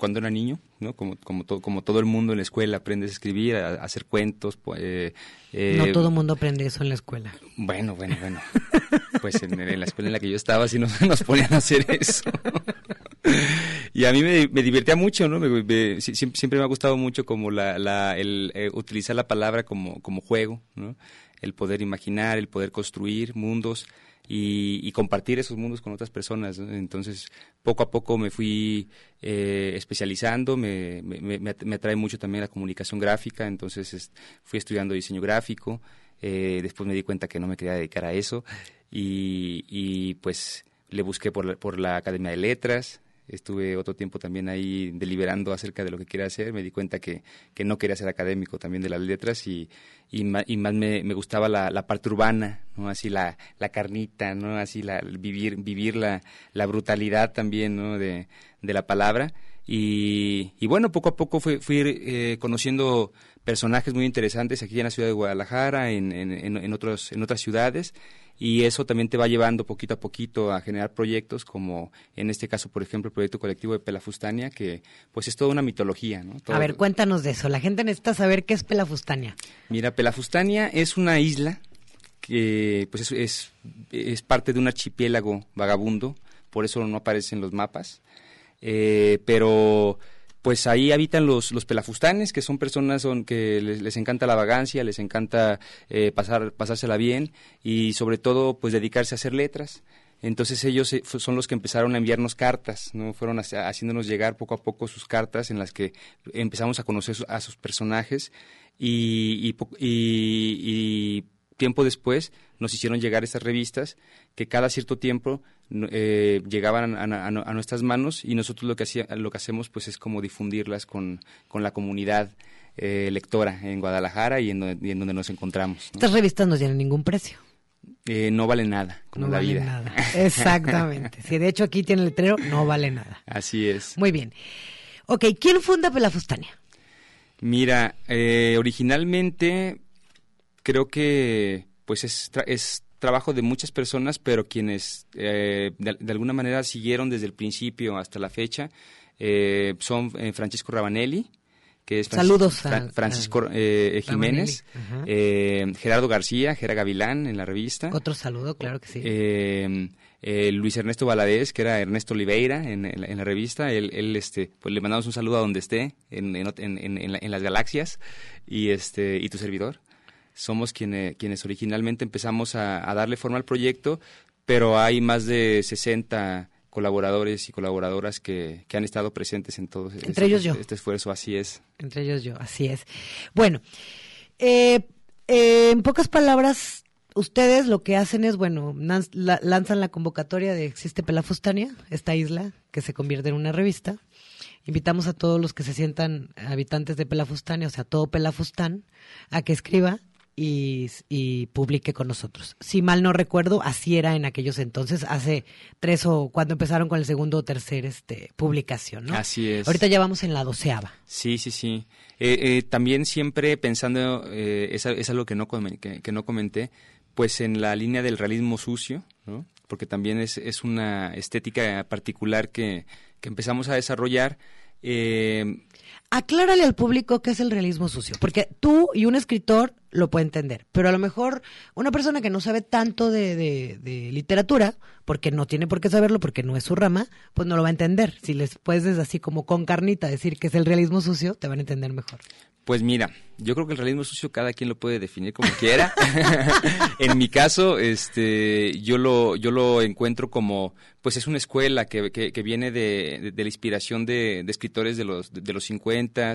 cuando era niño, ¿no? Como, como, como todo el mundo en la escuela aprendes a escribir, a, hacer cuentos. Eh, eh, no todo el mundo aprende eso en la escuela. Bueno, bueno, bueno. pues en, la escuela en la que yo estaba sí nos, nos ponían a hacer eso. y a mí me, divertía mucho, ¿no? siempre, me ha gustado mucho como la, la el eh, utilizar la palabra como, como juego, ¿no? El poder imaginar, el poder construir mundos y, compartir esos mundos con otras personas. Entonces, poco a poco me fui eh, especializando, me, me, atrae mucho también la comunicación gráfica, entonces fui estudiando diseño gráfico, eh, después me di cuenta que no me quería dedicar a eso y, y pues le busqué por por la Academia de Letras, estuve otro tiempo también ahí deliberando acerca de lo que quería hacer, me di cuenta que, que no quería ser académico también de las letras y, y, más, y más me, gustaba la, la, parte urbana, ¿no? Así la, la carnita, ¿no? Así la, vivir, vivir la, la brutalidad también, ¿no? De, de la palabra. Y, y, bueno, poco a poco fui, fui eh, conociendo personajes muy interesantes aquí en la ciudad de Guadalajara, en, en, en, otros, en otras ciudades, y eso también te va llevando poquito a poquito a generar proyectos como en este caso, por ejemplo, el proyecto colectivo de Pelafustania, que pues es toda una mitología. ¿no? A ver, cuéntanos de eso. La gente necesita saber qué es Pelafustania. Mira, Pelafustania es una isla que pues es, es, parte de un archipiélago vagabundo, por eso no aparece en los mapas, eh, pero pues ahí habitan los, los pelafustanes, que son personas son, que les, encanta la vagancia, les encanta eh, pasar, pasársela bien y sobre todo pues dedicarse a hacer letras. Entonces ellos eh, son los que empezaron a enviarnos cartas, ¿no? Fueron haciéndonos llegar poco a poco sus cartas en las que empezamos a conocer a sus personajes y, y tiempo después nos hicieron llegar estas revistas que cada cierto tiempo eh, llegaban a, nuestras manos y nosotros lo que, hacía, lo que hacemos pues es como difundirlas con, con la comunidad eh, lectora en Guadalajara y en, donde nos encontramos. Estas revistas no tienen ningún precio. Eh, no vale nada, como no la vale vida. Nada. Exactamente. si de hecho aquí tiene el letrero, no vale nada. Así es. Muy bien. Ok, ¿quién funda Pelafustania? Mira, originalmente creo que pues es, es trabajo de muchas personas, pero quienes eh, de, alguna manera siguieron desde el principio hasta la fecha eh, son eh, Francisco Rabanelli, que es Saludos Francisco Jiménez, Gerardo García, Gera Gavilán en la revista. Otro saludo, claro que sí. Luis Ernesto Valadez, que era Ernesto Oliveira en, la revista, él, él, este, pues le mandamos un saludo a donde esté, en, en, en las galaxias, y este, y tu servidor somos quienes, quienes originalmente empezamos a, darle forma al proyecto, pero hay más de 60 colaboradores y colaboradoras que, que han estado presentes en todo Entre este, ellos yo. este esfuerzo, así es. Entre ellos yo, así es. Bueno, eh, eh, en pocas palabras, ustedes lo que hacen es, bueno, lanzan la convocatoria de Existe Pelafustania, esta isla que se convierte en una revista. Invitamos a todos los que se sientan habitantes de Pelafustania, o sea, todo Pelafustán, a que escriba y, y publique con nosotros. Si mal no recuerdo, así era en aquellos entonces, hace tres o cuando empezaron con el segundo o tercer este, publicación, ¿no? Así es. Ahorita ya vamos en la doceava. Sí, sí, sí. Eh, eh, también siempre pensando, eh, es, es algo que no, que no comenté, pues en la línea del realismo sucio, ¿no? porque también es, es una estética particular que, que empezamos a desarrollar. Eh, Aclárale al público qué es el realismo sucio, porque tú y un escritor lo puede entender, pero a lo mejor una persona que no sabe tanto de, de- literatura, porque no tiene por qué saberlo, porque no es su rama, pues no lo va a entender. Si les puedes así como con carnita decir que es el realismo sucio, te van a entender mejor. Pues mira, yo creo que el realismo sucio cada quien lo puede definir como quiera. en mi caso, este, yo lo, yo lo encuentro como, pues es una escuela que, que, viene de, de- la inspiración de, de escritores de los, de, los 50,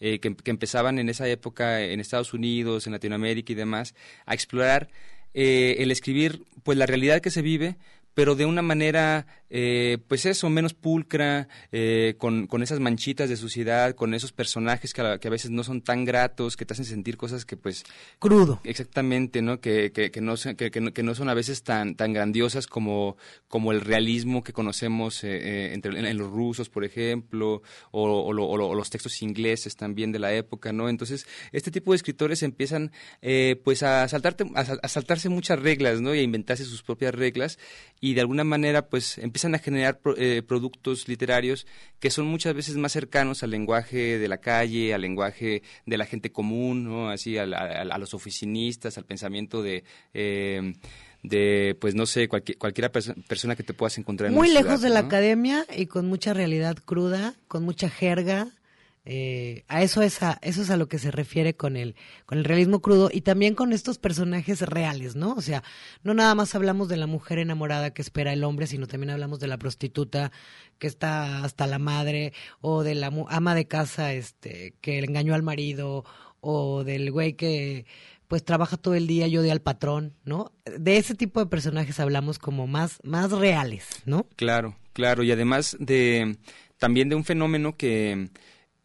eh, que, que empezaban en esa época en Estados Unidos, en Latinoamérica y demás, a explorar eh, el escribir, pues la realidad que se vive, pero de una manera, eh, pues eso, menos pulcra, eh, con, con esas manchitas de suciedad, con esos personajes que a, que a veces no son tan gratos, que te hacen sentir cosas que pues... Crudo. Exactamente, ¿no? Que, que, que, no, son- que, que no, que no son a veces tan, tan grandiosas como, como el realismo que conocemos eh, entre, en, en los rusos, por ejemplo, o, o lo- o lo- o los textos ingleses también de la época, ¿no? Entonces, este tipo de escritores empiezan eh, pues a, saltarte, a, a saltarse muchas reglas, ¿no? Y a inventarse sus propias reglas y de alguna manera pues empiezan a generar pro- eh, productos literarios que son muchas veces más cercanos al lenguaje de la calle, al lenguaje de la gente común, ¿no? Así a, a- a los oficinistas, al pensamiento de... eh, de, pues no sé, cualquier, cualquiera perso- persona que te puedas encontrar en Muy lejos ciudad, de la academia y con mucha realidad cruda, con mucha jerga. Eh, a eso es a eso es a lo que se refiere con el con el realismo crudo y también con estos personajes reales, ¿no? O sea, no nada más hablamos de la mujer enamorada que espera el hombre, sino también hablamos de la prostituta que está hasta la madre o de la ama de casa este que engañó al marido o del güey que pues trabaja todo el día y odia al patrón, ¿no? De ese tipo de personajes hablamos como más más reales, ¿no? Claro, claro, y además de también de un fenómeno que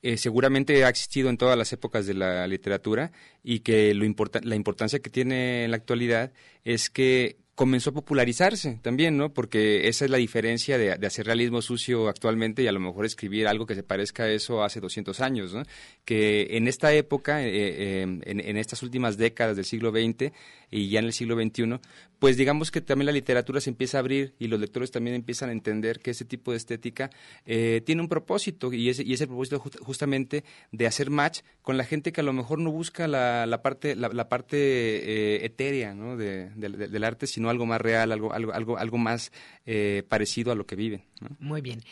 eh, seguramente ha existido en todas las épocas de la literatura y que lo importa- la importancia que tiene en la actualidad es que comenzó a popularizarse también, ¿no? Porque esa es la diferencia de, hacer realismo sucio actualmente y a lo mejor escribir algo que se parezca a eso hace 200 años, ¿no? Que en esta época, eh, eh, en, estas últimas décadas del siglo XX y ya en el siglo XXI, pues digamos que también la literatura se empieza a abrir y los lectores también empiezan a entender que ese tipo de estética eh, tiene un propósito y ese, y propósito ju- justamente de hacer match con la gente que a lo mejor no busca la, parte, la, parte eh, etérea del arte, sino algo más real, algo, algo, algo, algo más eh, parecido a lo que viven. ¿no? Muy bien.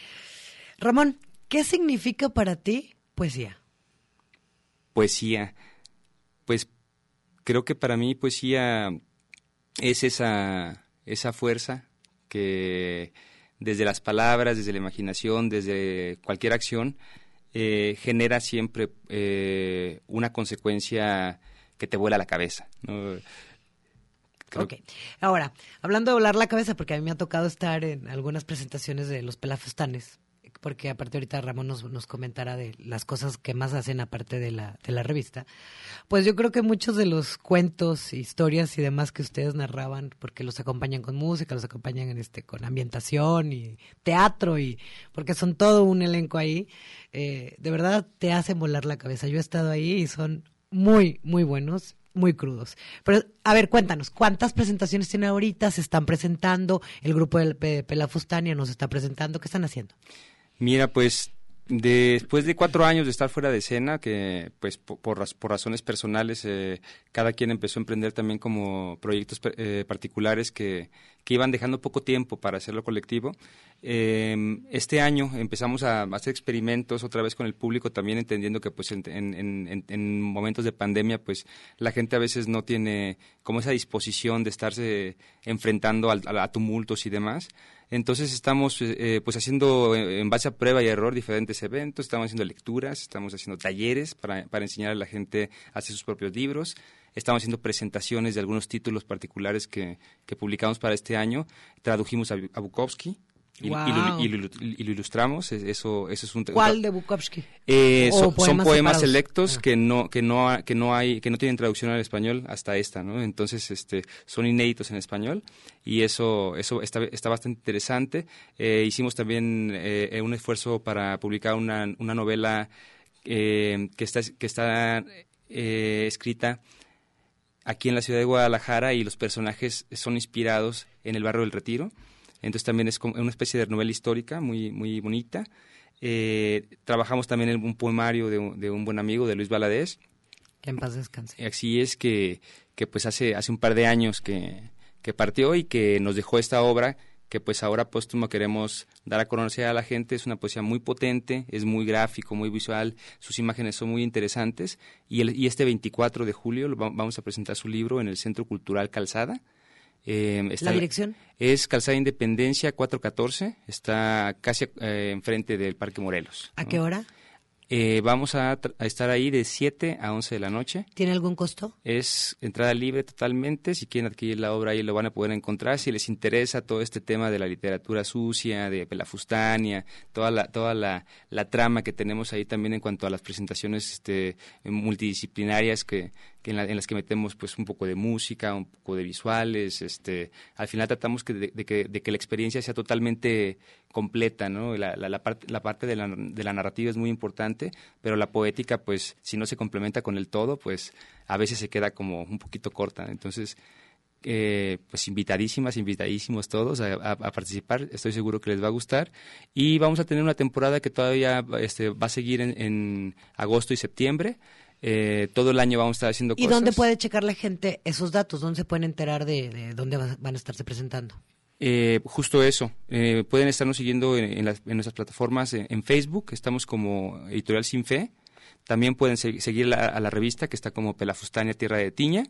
Ramón, ¿qué significa para ti poesía? poesía. Pues creo que para mí poesía es esa, esa fuerza que desde las palabras, desde la imaginación, desde cualquier acción, eh, genera siempre eh, una consecuencia que te vuela la cabeza. ¿no? Creo- Ok. Ahora, hablando de volar la cabeza, porque a mí me ha tocado estar en algunas presentaciones de los pelafustanes, porque aparte ahorita Ramón nos, nos comentará de las cosas que más hacen aparte de la, de la revista, pues yo creo que muchos de los cuentos, historias y demás que ustedes narraban, porque los acompañan con música, los acompañan en este, con ambientación y teatro, y porque son todo un elenco ahí, eh, de verdad te hacen volar la cabeza. Yo he estado ahí y son muy, muy buenos muy crudos. Pero, a ver, cuéntanos, ¿cuántas presentaciones tiene ahorita? ¿Se están presentando? ¿El grupo de Pe- Pelafustania nos está presentando? ¿Qué están haciendo? Mira, pues después de cuatro años de estar fuera de escena, que pues po- por, por razones personales eh, cada quien empezó a emprender también como proyectos eh, particulares que, que iban dejando poco tiempo para hacerlo colectivo. eh, este año empezamos a hacer experimentos otra vez con el público, también entendiendo que pues en, en- en- en momentos de pandemia pues la gente a veces no tiene como esa disposición de estarse enfrentando a tumultos y demás. Entonces estamos eh, eh, pues haciendo eh, en base a prueba y error diferentes eventos, estamos haciendo lecturas, estamos haciendo talleres para, para enseñar a la gente a hacer sus propios libros, estamos haciendo presentaciones de algunos títulos particulares que, que publicamos para este año, tradujimos a, a Bukowski, y, y lo, y lo- y lo ilustramos, es- eso, eso es un... ¿Cuál de Bukowski? Eh, ¿O son, son poemas poemas separados? selectos Ah. que no que no ha- que no hay que no tienen traducción al español hasta esta, ¿no? Entonces, este son inéditos en español y eso eso está, está bastante interesante. Eh, hicimos también eh, un esfuerzo para publicar una, una novela eh, que está que está eh, escrita aquí en la ciudad de Guadalajara y los personajes son inspirados en el barrio del Retiro. Entonces también es como una especie de novela histórica muy, muy bonita. Eh, trabajamos también en un poemario de, un- de un buen amigo, de Luis Valadez. Que en paz descanse. Así es que, que pues hace, hace un par de años que, que partió y que nos dejó esta obra que pues ahora póstumo queremos dar a conocer a la gente. Es una poesía muy potente, es muy gráfico, muy visual, sus imágenes son muy interesantes. Y, el, y este 24 de julio vamos a presentar su libro en el Centro Cultural Calzada. Eh, está ¿La dirección? Es Calzada Independencia 414, está casi eh, enfrente del Parque Morelos. ¿A ¿no? qué hora? Eh, vamos a, estar ahí de 7 a 11 de la noche. ¿Tiene algún costo? Es entrada libre totalmente. Si quieren adquirir la obra, ahí lo van a poder encontrar. Si les interesa todo este tema de la literatura sucia, de Pelafustania, toda la, toda la, la trama que tenemos ahí también en cuanto a las presentaciones este, multidisciplinarias que, en, la- en las que metemos pues un poco de música, un poco de visuales. Este, al final tratamos que de, que, de que la experiencia sea totalmente completa, ¿no? La, la, parte, la parte de la, de la narrativa es muy importante, pero la poética, pues, si no se complementa con el todo, pues, a veces se queda como un poquito corta. Entonces, eh, pues, invitadísimas, invitadísimos todos a, a- a participar. Estoy seguro que les va a gustar. Y vamos a tener una temporada que todavía este, va a seguir en, en agosto y septiembre. Eh, todo el año vamos a estar haciendo ¿Y cosas. dónde puede checar la gente esos datos? ¿Dónde se pueden enterar de, de dónde va- van a estarse presentando? Eh, justo eso. Eh, pueden estarnos siguiendo en, en las- en nuestras plataformas en, en Facebook. Estamos como Editorial Sin Fe. También pueden se- seguir la- a la revista que está como Pelafustania Tierra de Tiña.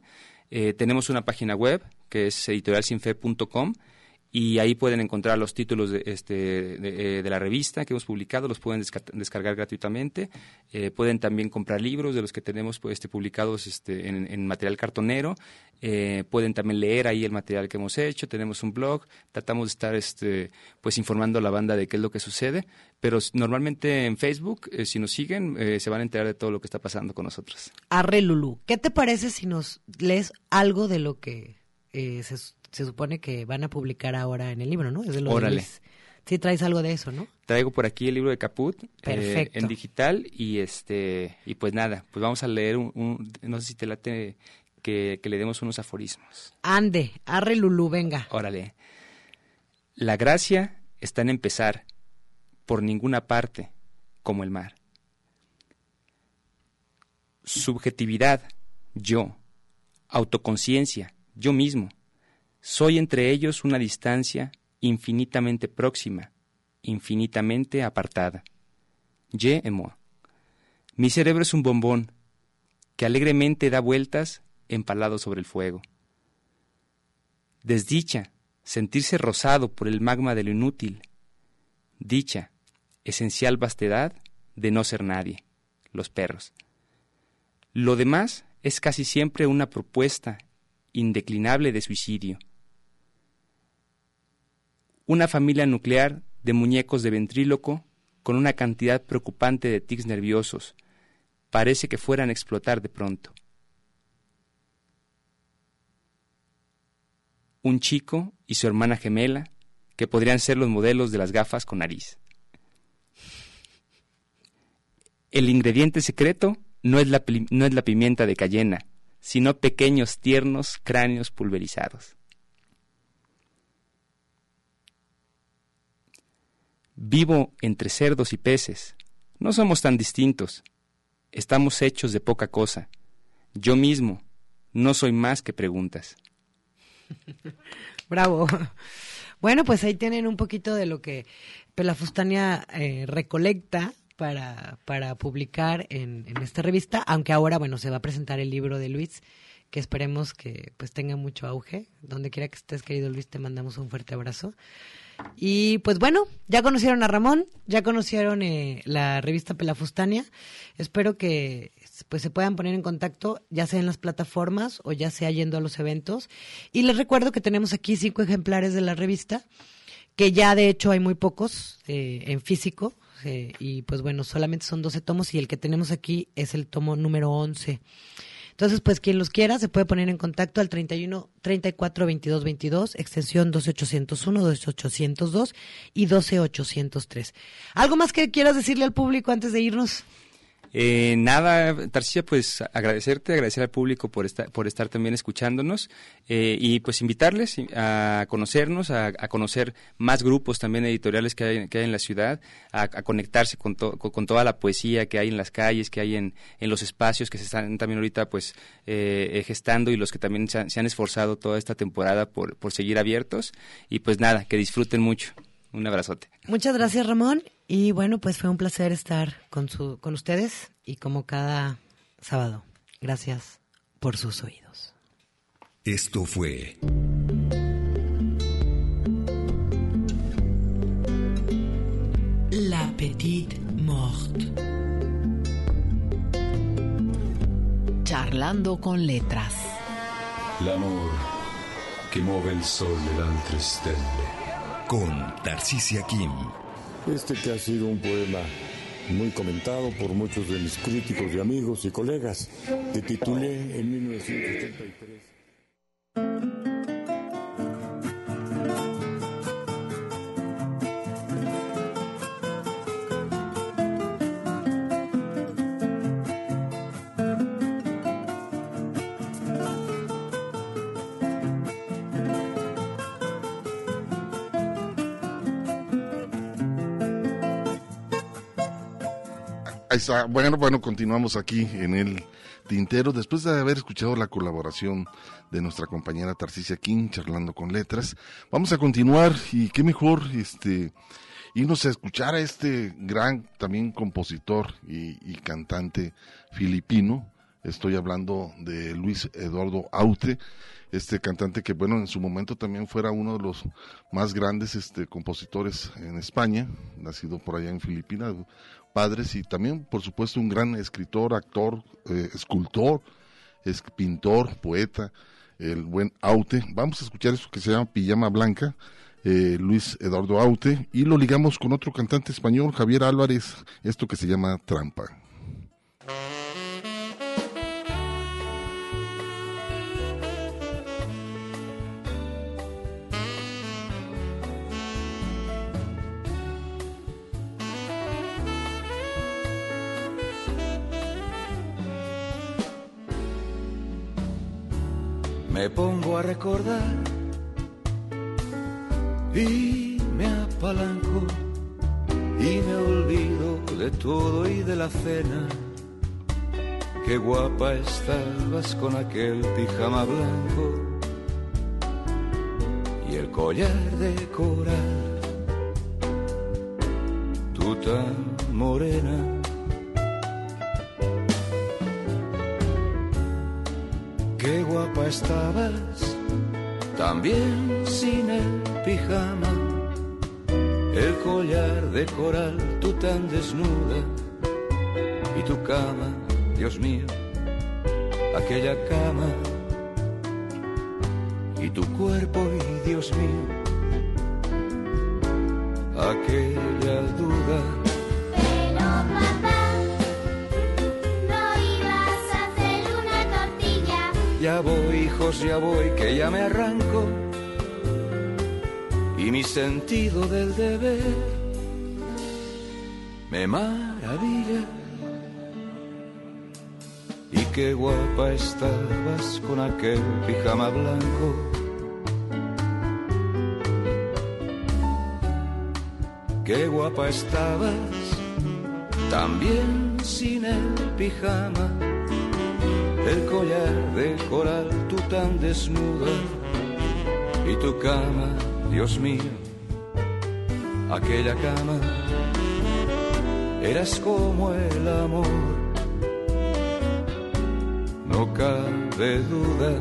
Tenemos una página web que es editorialsinfe.com y ahí pueden encontrar los títulos de, este, de, eh, la revista que hemos publicado, los pueden desca- descargar gratuitamente. Eh, pueden también comprar libros de los que tenemos pues, este, publicados este, en, material cartonero. Eh, pueden también leer ahí el material que hemos hecho. Tenemos un blog. Tratamos de estar este, pues, informando a la banda de qué es lo que sucede. Pero normalmente en Facebook, eh, si nos siguen, se van a enterar de todo lo que está pasando con nosotros. Arre Lulú, ¿qué te parece si nos lees algo de lo que se, se supone que van a publicar ahora en el libro, ¿no? Es de lo de Órale. Luis. Sí, traes algo de eso, ¿no? Traigo por aquí el libro de Caput eh, en digital y este y pues nada, pues vamos a leer un, un- no sé si te late que, que le demos unos aforismos. Ande, arre Lulú, venga. Órale. La gracia está en empezar por ninguna parte como el mar. Subjetividad, yo. Autoconciencia, yo mismo. Soy entre ellos una distancia infinitamente próxima, infinitamente apartada. Je et moi. Mi cerebro es un bombón que alegremente da vueltas empalado sobre el fuego. Desdicha, sentirse rozado por el magma de lo inútil. Dicha, esencial vastedad de no ser nadie, los perros. Lo demás es casi siempre una propuesta indeclinable de suicidio. Una familia nuclear de muñecos de ventríloco con una cantidad preocupante de tics nerviosos. Parece que fueran a explotar de pronto. Un chico y su hermana gemela, que podrían ser los modelos de las gafas con nariz. El ingrediente secreto no es la, no es la pimienta de cayena, sino pequeños tiernos cráneos pulverizados. Vivo entre cerdos y peces. No somos tan distintos. Estamos hechos de poca cosa. Yo mismo no soy más que preguntas. Bravo. Bueno, pues ahí tienen un poquito de lo que Pelafustania eh, recolecta para, para publicar en, en esta revista, aunque ahora, bueno, se va a presentar el libro de Luis, que esperemos que pues tenga mucho auge. Donde quiera que estés, querido Luis, te mandamos un fuerte abrazo. Y pues bueno, ya conocieron a Ramón, ya conocieron eh, la revista Pelafustania. Espero que pues se puedan poner en contacto, ya sea en las plataformas o ya sea yendo a los eventos. Y les recuerdo que tenemos aquí cinco ejemplares de la revista, que ya de hecho hay muy pocos eh, en físico. eh, y pues bueno, solamente son 12 tomos y el que tenemos aquí es el tomo número 11. Entonces, pues quien los quiera se puede poner en contacto al 31 34 22 22, extensión 12801, 12802 y 12803. ¿Algo más que quieras decirle al público antes de irnos? Eh, nada, Tarcilla, pues agradecerte, agradecer al público por estar, por estar también escuchándonos eh, y pues invitarles a conocernos, a, conocer más grupos también editoriales que hay, que hay en la ciudad, a, conectarse con, to, con, toda la poesía que hay en las calles, que hay en, en los espacios que se están también ahorita pues eh, gestando y los que también se han, se han esforzado toda esta temporada por, por seguir abiertos y pues nada, que disfruten mucho. Un abrazote. Muchas gracias, Ramón. Y bueno, pues fue un placer estar con, su, con ustedes y como cada sábado. Gracias por sus oídos. Esto fue La Petite Morte. Charlando con letras. L'amor che muove il sole e altre stelle. Con Tarcisia Kim. Este que ha sido un poema muy comentado por muchos de mis críticos y amigos y colegas, que titulé en 1983. Bueno, bueno, continuamos aquí en el tintero. Después de haber escuchado la colaboración de nuestra compañera Tarcisia King charlando con letras, vamos a continuar y qué mejor este irnos a escuchar a este gran también compositor y, y cantante filipino. Estoy hablando de Luis Eduardo Aute, este cantante que bueno en su momento también fuera uno de los más grandes este compositores en España, nacido por allá en Filipinas, padres y también, por supuesto, un gran escritor, actor, eh, escultor, es pintor, poeta, el buen Aute. Vamos a escuchar eso que se llama Pijama Blanca, eh, Luis Eduardo Aute, y lo ligamos con otro cantante español, Javier Álvarez, esto que se llama Trampa. Me pongo a recordar y me apalanco y me olvido de todo y de la cena. Qué guapa estabas con aquel pijama blanco y el collar de coral. Tú tan morena. Qué guapa estabas, también sin el pijama, el collar de coral, tú tan desnuda, y tu cama, Dios mío, aquella cama, y tu cuerpo, y Dios mío, aquella duda. Ya voy, hijos, ya voy, que ya me arranco. Y mi sentido del deber me maravilla. Y qué guapa estabas con aquel pijama blanco. Qué guapa estabas también sin el pijama el collar de coral, tú tan desnuda, y tu cama, Dios mío, aquella cama, eras como el amor, no cabe duda.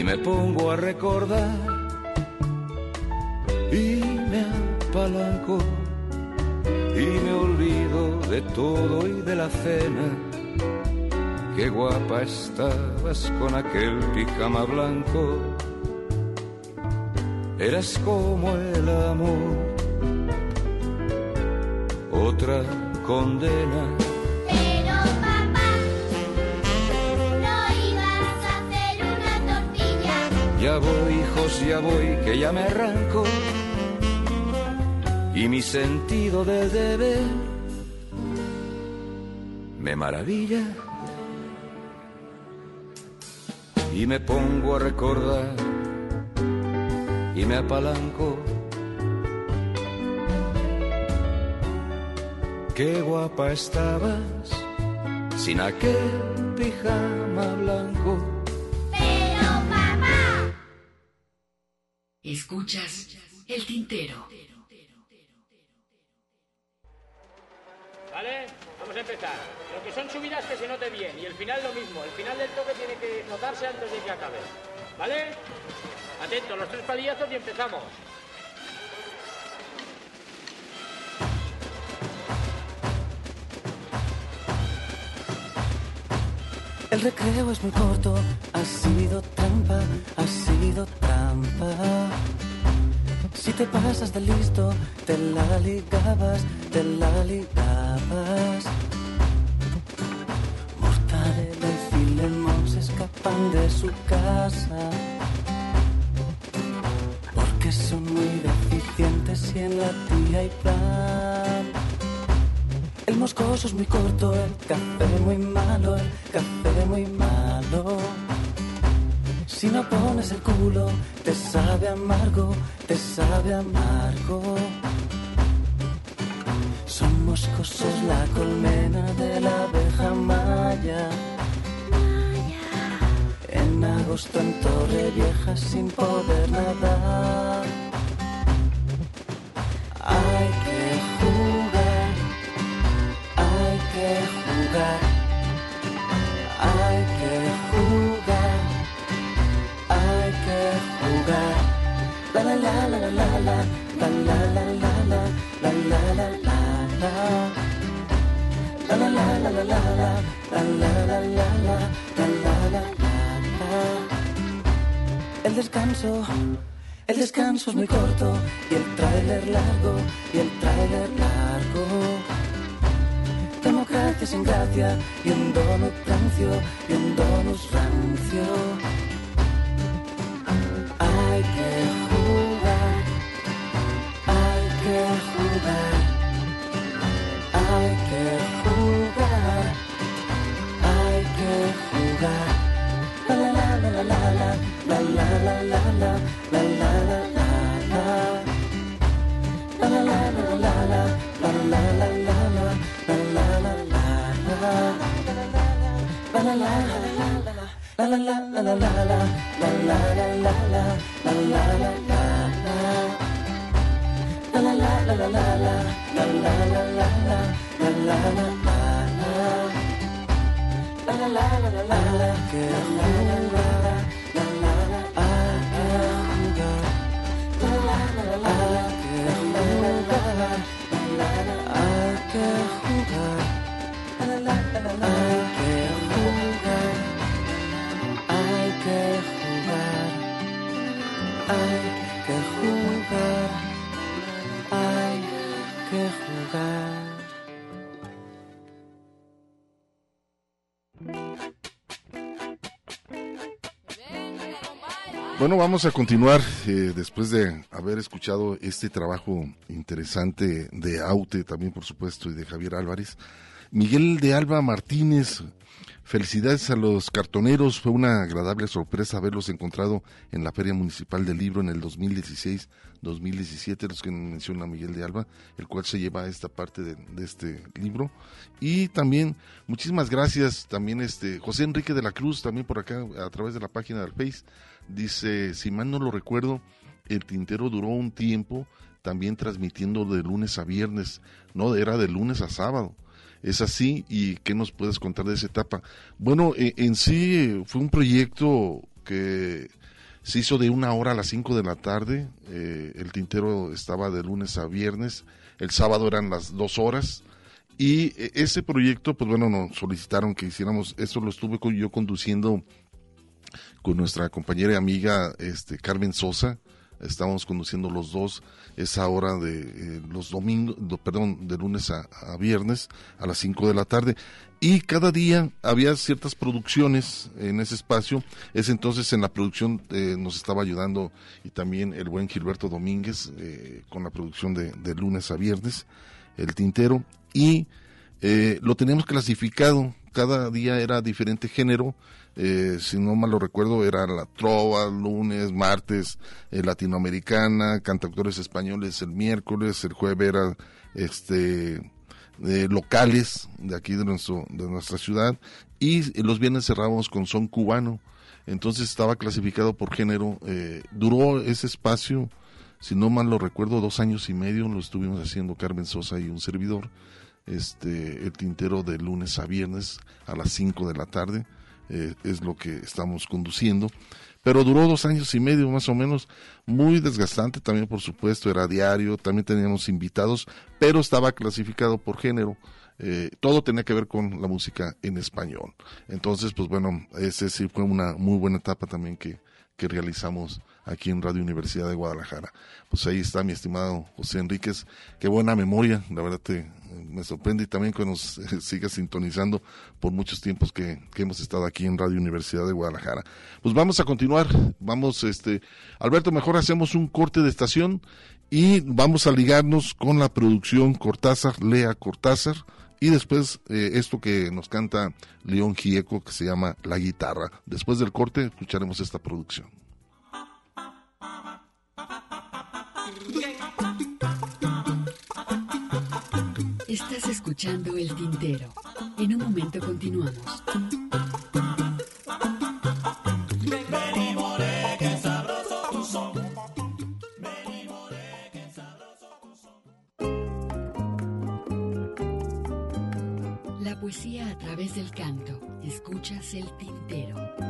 y me pongo a recordar y me apalanco y me olvido de todo y de la cena. Qué guapa estabas con aquel pijama blanco. Eras como el amor, otra condena. Pero papá, no ibas a hacer una tortilla. Ya voy, hijos, ya voy, que ya me arranco. Y mi sentido del deber me maravilla. Y me pongo a recordar y me apalanco. Qué guapa estabas sin aquel pijama blanco. Pero papá, Escuchas el tintero. ¿Vale? A empezar. Lo que son subidas que se note bien y el final lo mismo. El final del toque tiene que notarse antes de que acabe. ¿Vale? Atentos, los tres palillazos y empezamos. El recreo es muy corto, ha sido trampa, ha sido trampa. Si te pasas de listo, te la ligabas, te la ligabas. Mortadela y Filemón se escapan de su casa. Porque son muy deficientes y en la tía hay plan. El moscoso es muy corto, el café muy malo, el café muy malo. Si no pones el culo, te sabe amargo, te sabe amargo. Son moscosos la colmena de la abeja maya. En agosto en Torre Vieja sin poder nadar. Hay que jugar, hay que jugar, El descanso, el descanso es muy corto y el tráiler largo y el tráiler largo. Democracia sin gracia y un donut rancio y un donut rancio. Jugar, hay que jugar, hay que jugar. La la la la la la la la la la la la la la la la la. La la la la la la la la la la la la la la la la la. La la la la la la. La la la la la la La la la la la la la la la la la la la la. La la la la la. Hay que jugar. La la la la la. Hay que jugar. La la la la la. Hay que jugar. La la la la la. Hay que jugar. I Bueno, vamos a continuar eh, después de haber escuchado este trabajo interesante de Aute, también por supuesto, y de Javier Álvarez. Miguel de Alba Martínez, felicidades a los cartoneros, fue una agradable sorpresa haberlos encontrado en la Feria Municipal del Libro en el 2016-2017, los que menciona Miguel de Alba, el cual se lleva esta parte de, de este libro. Y también, muchísimas gracias, también este José Enrique de la Cruz, también por acá, a través de la página del Face, Dice, si mal no lo recuerdo, el tintero duró un tiempo también transmitiendo de lunes a viernes, no, era de lunes a sábado. Es así, ¿y qué nos puedes contar de esa etapa? Bueno, eh, en sí fue un proyecto que Se hizo de una hora a las 5 de la tarde. eh, el tintero estaba de lunes a viernes. El sábado eran las dos horas. Y eh, ese proyecto, pues bueno, nos solicitaron que hiciéramos, eso lo estuve yo conduciendo con nuestra compañera y amiga este, Carmen Sosa. Estábamos conduciendo los dos esa hora de eh, los domingos, do- perdón, de lunes a, a viernes a las 5 de la tarde. Y cada día había ciertas producciones en ese espacio. Es entonces en la producción eh, nos estaba ayudando y también el buen Gilberto Domínguez eh, con la producción de, de lunes a viernes, el tintero. Y eh, lo teníamos clasificado, cada día era diferente género, eh, si no mal lo recuerdo era la trova, lunes, martes, eh, latinoamericana, cantautores españoles el miércoles, el jueves era este eh, locales de aquí de nuestro de nuestra ciudad. Y los viernes cerrábamos con son cubano. Entonces estaba clasificado por género. Eh, duró ese espacio si no mal lo recuerdo dos años y medio lo estuvimos haciendo Carmen Sosa y un servidor este el tintero de lunes a viernes a las 5 de la tarde eh, es lo que estamos conduciendo. Pero duró dos años y medio más o menos, muy desgastante también por supuesto, era diario, también teníamos invitados, pero estaba clasificado por género, eh, todo tenía que ver con la música en español. Entonces, pues bueno, ese sí fue una muy buena etapa también que, que realizamos aquí en Radio Universidad de Guadalajara. Pues ahí está mi estimado José Enríquez, qué buena memoria, la verdad te, me sorprende y también que nos eh, sigas sintonizando por muchos tiempos que, que hemos estado aquí en Radio Universidad de Guadalajara. Pues vamos a continuar, vamos, este, Alberto, mejor hacemos un corte de estación y vamos a ligarnos con la producción Cortázar, Lea Cortázar, y después eh, esto que nos canta León Gieco, que se llama La Guitarra. Después del corte escucharemos esta producción. Estás escuchando El Tintero. En un momento continuamos. La poesía a través del canto. Escuchas El Tintero.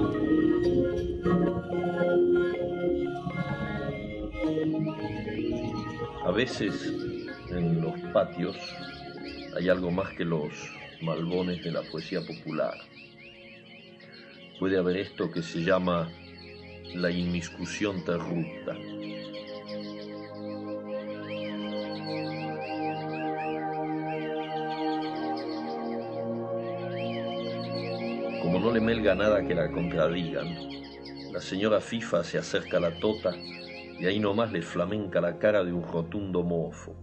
A veces en los patios hay algo más que los malbones de la poesía popular. Puede haber esto que se llama la inmiscusión terrupta. Como no le melga nada que la contradigan, la señora FIFA se acerca a la tota y ahí nomás le flamenca la cara de un rotundo mofo.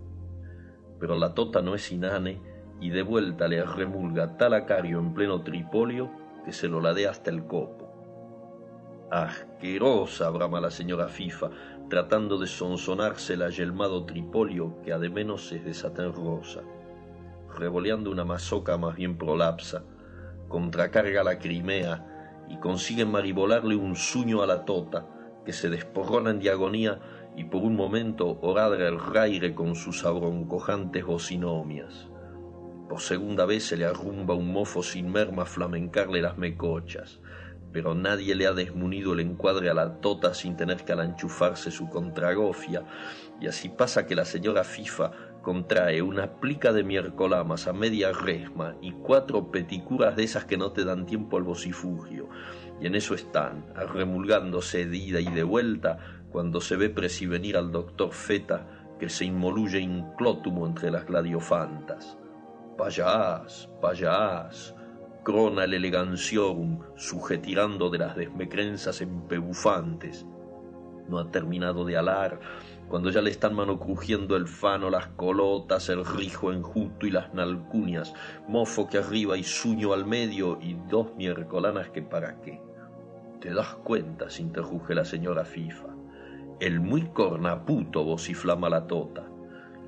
Pero la tota no es inane y de vuelta le remulga tal acario en pleno tripolio que se lo ladea hasta el copo. Asquerosa, brama la señora FIFA, tratando de sonsonarse el ayelmado tripolio que menos es de rosa. Revoleando una mazoca más bien prolapsa, contracarga la Crimea y consigue maribolarle un suño a la tota, que se desporrona en diagonía y por un momento oradra el raire con sus abroncojantes bocinomias. Por segunda vez se le arrumba un mofo sin merma flamencarle las mecochas, pero nadie le ha desmunido el encuadre a la tota sin tener que alanchufarse su contragofia, y así pasa que la señora FIFA contrae una plica de miércolamas a media resma y cuatro peticuras de esas que no te dan tiempo al vocifugio, y en eso están, arremulgándose de ida y de vuelta, cuando se ve presivenir al doctor Feta que se inmoluye inclótumo entre las gladiofantas. Payás, payás, crona el eleganciorum, sujetirando de las desmecrenzas empebufantes. no ha terminado de alar, cuando ya le están manocrujiendo el fano, las colotas, el rijo enjuto y las nalcunias, mofo que arriba y suño al medio y dos miércolanas que para qué. ¿Te das cuenta? interruge la señora Fifa. El muy cornaputo vociflama la tota.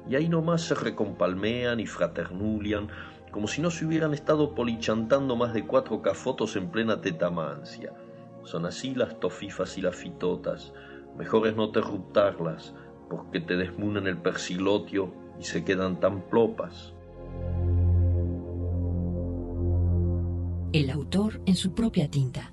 Y ahí nomás se recompalmean y fraternulian, como si no se hubieran estado polichantando más de cuatro cafotos en plena tetamancia. Son así las tofifas y las fitotas. Mejor es no terruptarlas, porque te desmunan el persilotio y se quedan tan plopas. El autor en su propia tinta.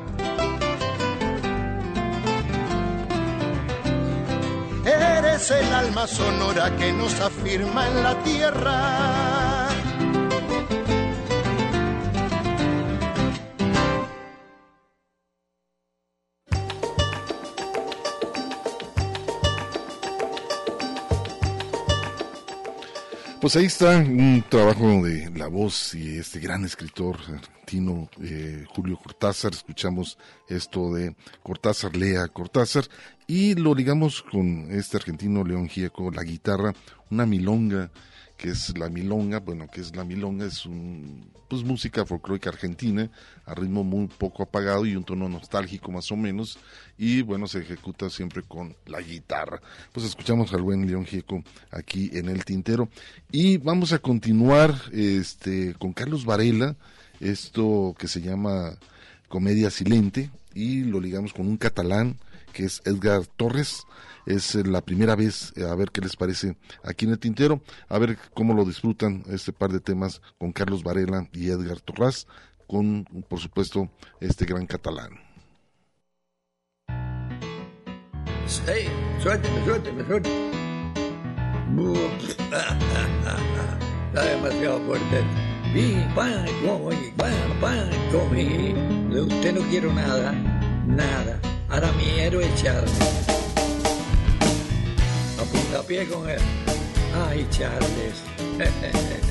Eres el alma sonora que nos afirma en la tierra. Pues ahí está un trabajo de la voz y este gran escritor argentino eh, Julio Cortázar. Escuchamos esto de Cortázar lea Cortázar y lo ligamos con este argentino León Gieco, la guitarra, una milonga que es la milonga, bueno, que es la milonga, es un, pues música folclórica argentina, a ritmo muy poco apagado y un tono nostálgico más o menos, y bueno, se ejecuta siempre con la guitarra. Pues escuchamos al buen León Gieco aquí en el tintero, y vamos a continuar este con Carlos Varela, esto que se llama Comedia Silente, y lo ligamos con un catalán que es Edgar Torres, es eh, la primera vez, eh, a ver qué les parece aquí en el tintero, a ver cómo lo disfrutan este par de temas con Carlos Varela y Edgar Torras, con, por supuesto, este gran catalán. Hey, suélteme, suélteme, suélteme. Está demasiado fuerte. Y pan, oye, pan, pan, comí. De usted no quiero nada, nada. Ahora mi héroe Charlie. A puntapié con él. Ay, Charles.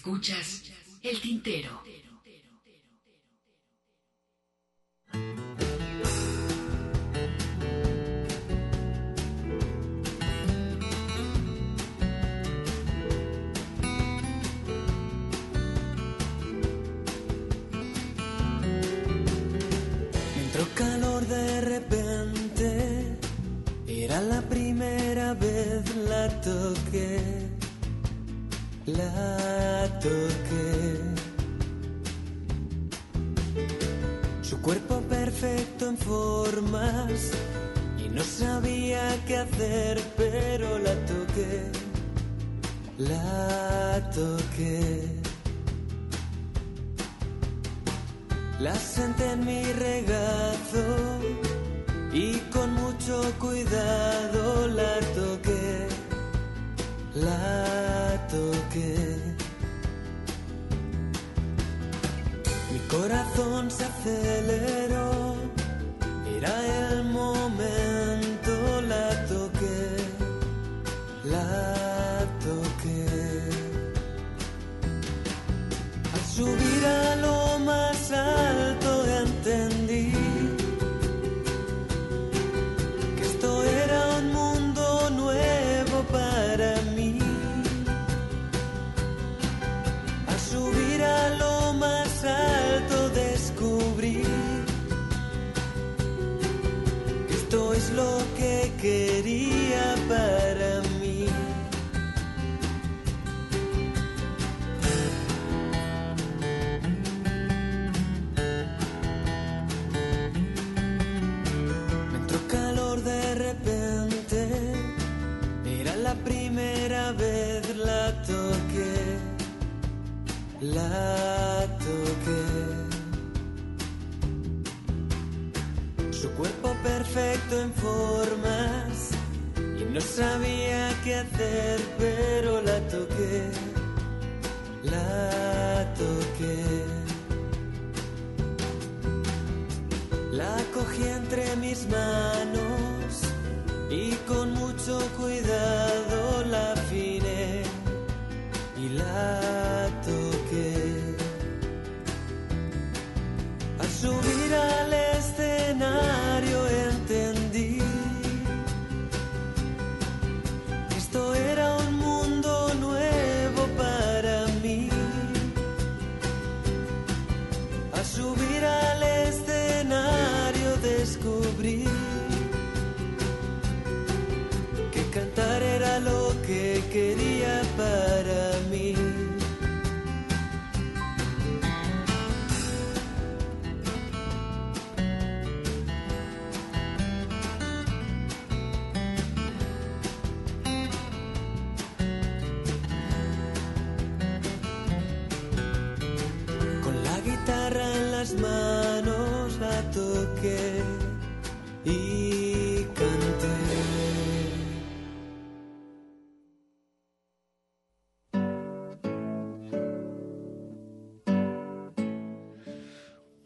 escuchas.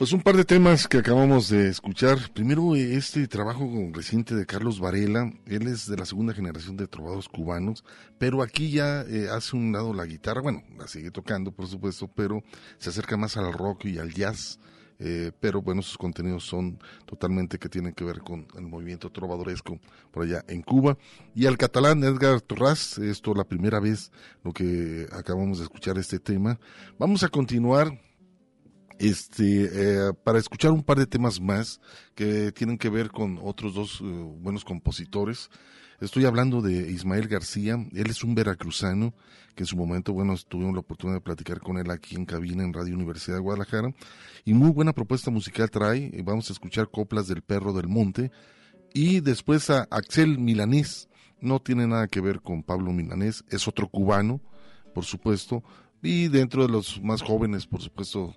Pues un par de temas que acabamos de escuchar. Primero, este trabajo reciente de Carlos Varela. Él es de la segunda generación de trovados cubanos, pero aquí ya eh, hace un lado la guitarra. Bueno, la sigue tocando, por supuesto, pero se acerca más al rock y al jazz. Eh, pero bueno, sus contenidos son totalmente que tienen que ver con el movimiento trovadoresco por allá en Cuba. Y al catalán Edgar Torras, esto la primera vez lo que acabamos de escuchar este tema. Vamos a continuar este eh, para escuchar un par de temas más que tienen que ver con otros dos eh, buenos compositores. Estoy hablando de Ismael García, él es un veracruzano que en su momento, bueno, tuvimos la oportunidad de platicar con él aquí en cabina en Radio Universidad de Guadalajara. Y muy buena propuesta musical trae, vamos a escuchar Coplas del Perro del Monte. Y después a Axel Milanés, no tiene nada que ver con Pablo Milanés, es otro cubano, por supuesto, y dentro de los más jóvenes, por supuesto,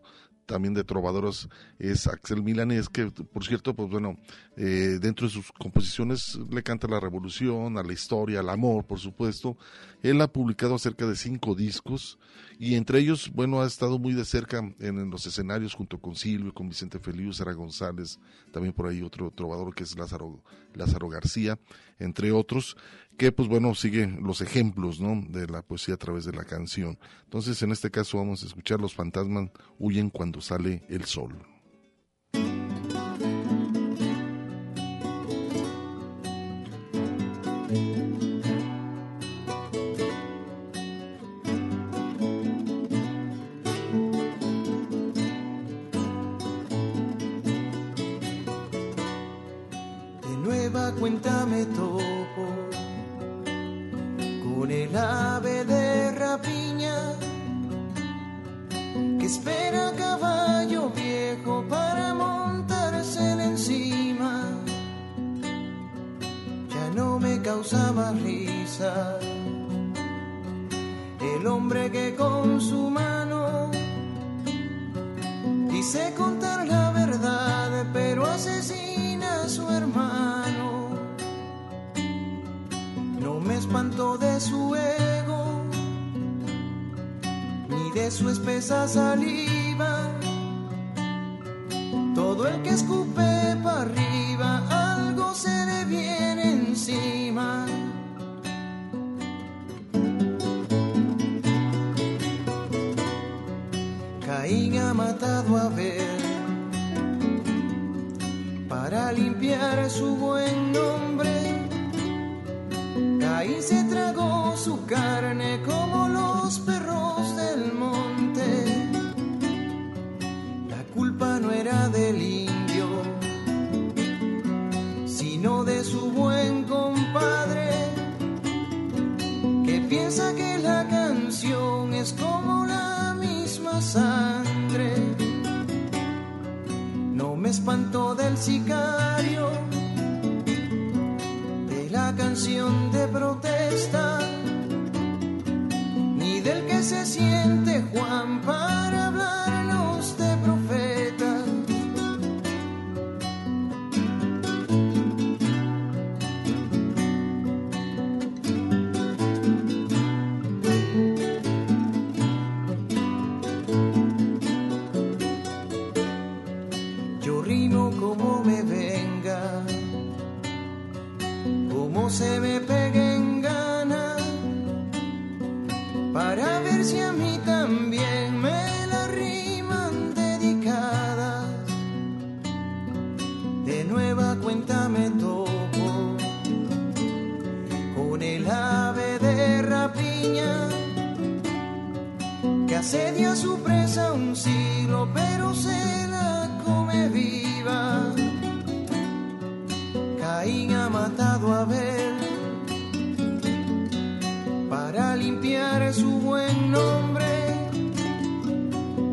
también de trovadoros es Axel Milanés, que por cierto, pues bueno, eh, dentro de sus composiciones le canta la revolución, a la historia, al amor, por supuesto. Él ha publicado cerca de cinco discos y entre ellos, bueno, ha estado muy de cerca en, en los escenarios junto con Silvio, con Vicente Feliu, Sara González, también por ahí otro trovador que es Lázaro, Lázaro García, entre otros que pues bueno sigue los ejemplos ¿no? de la poesía a través de la canción. Entonces en este caso vamos a escuchar Los fantasmas huyen cuando sale el sol. causaba risa. El hombre que con su mano dice contar la verdad, pero asesina a su hermano. No me espanto de su ego, ni de su espesa saliva. Todo el que escupe para arriba viene encima. Caín ha matado a Abel para limpiar su buen nombre. Caín se tragó su carne como los perros del monte. La culpa no era del indio, buen compadre, que piensa que la canción es como la misma sangre. No me espanto del sicario, de la canción de protesta, ni del que se siente Juan para hablarnos se me pegue en gana, para ver si a mí también me la riman dedicadas. De nueva cuenta me topo con el ave de rapiña que asedia su presa un siglo, pero se la come viva. Caín ha matado a Abel para limpiar su buen nombre.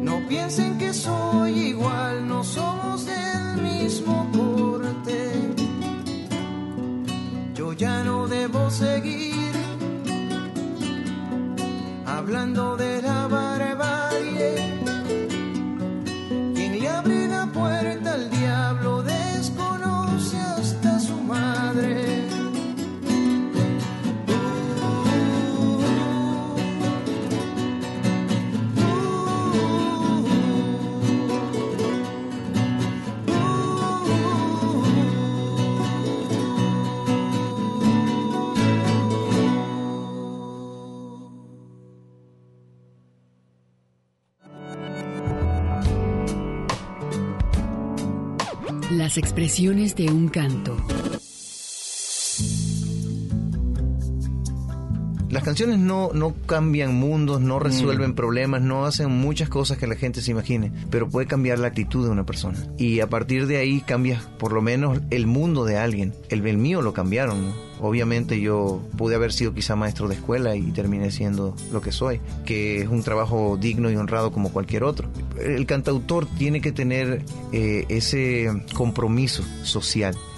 No piensen que soy igual, no somos del mismo corte. Yo ya no debo seguir hablando de la Expresiones de un canto. Canciones no, no cambian mundos, no resuelven problemas, no hacen muchas cosas que la gente se imagine, pero puede cambiar la actitud de una persona. Y a partir de ahí cambia por lo menos el mundo de alguien. El, el mío lo cambiaron, ¿no? Obviamente yo pude haber sido quizá maestro de escuela y terminé siendo lo que soy, que es un trabajo digno y honrado como cualquier otro. El cantautor tiene que tener eh, ese compromiso social.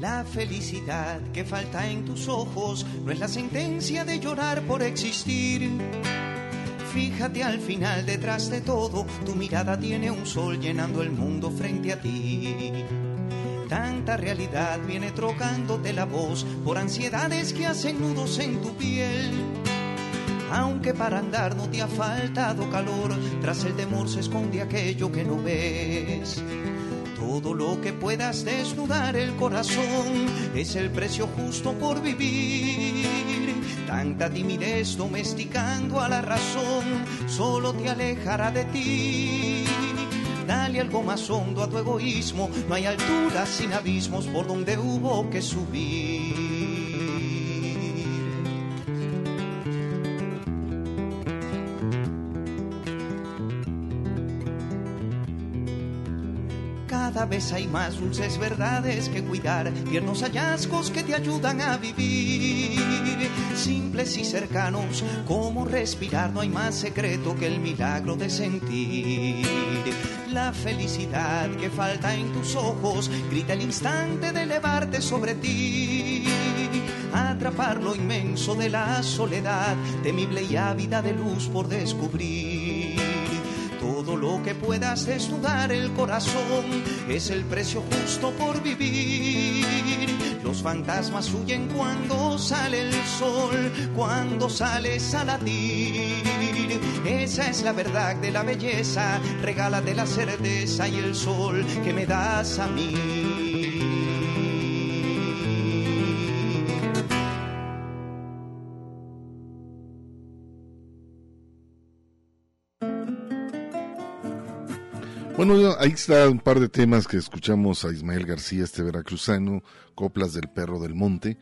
La felicidad que falta en tus ojos no es la sentencia de llorar por existir. Fíjate al final detrás de todo, tu mirada tiene un sol llenando el mundo frente a ti. Tanta realidad viene trocándote la voz por ansiedades que hacen nudos en tu piel. Aunque para andar no te ha faltado calor, tras el temor se esconde aquello que no ves. Todo lo que puedas desnudar el corazón es el precio justo por vivir. Tanta timidez domesticando a la razón solo te alejará de ti. Dale algo más hondo a tu egoísmo, no hay alturas sin abismos por donde hubo que subir. Cada vez hay más dulces verdades que cuidar, tiernos hallazgos que te ayudan a vivir. Simples y cercanos, como respirar, no hay más secreto que el milagro de sentir. La felicidad que falta en tus ojos grita el instante de elevarte sobre ti. Atrapar lo inmenso de la soledad, temible y ávida de luz por descubrir. Todo lo que puedas desnudar el corazón es el precio justo por vivir. Los fantasmas huyen cuando sale el sol, cuando sales a latir. Esa es la verdad de la belleza, regálate la certeza y el sol que me das a mí. Bueno, ahí está un par de temas que escuchamos a Ismael García, este veracruzano, Coplas del Perro del Monte,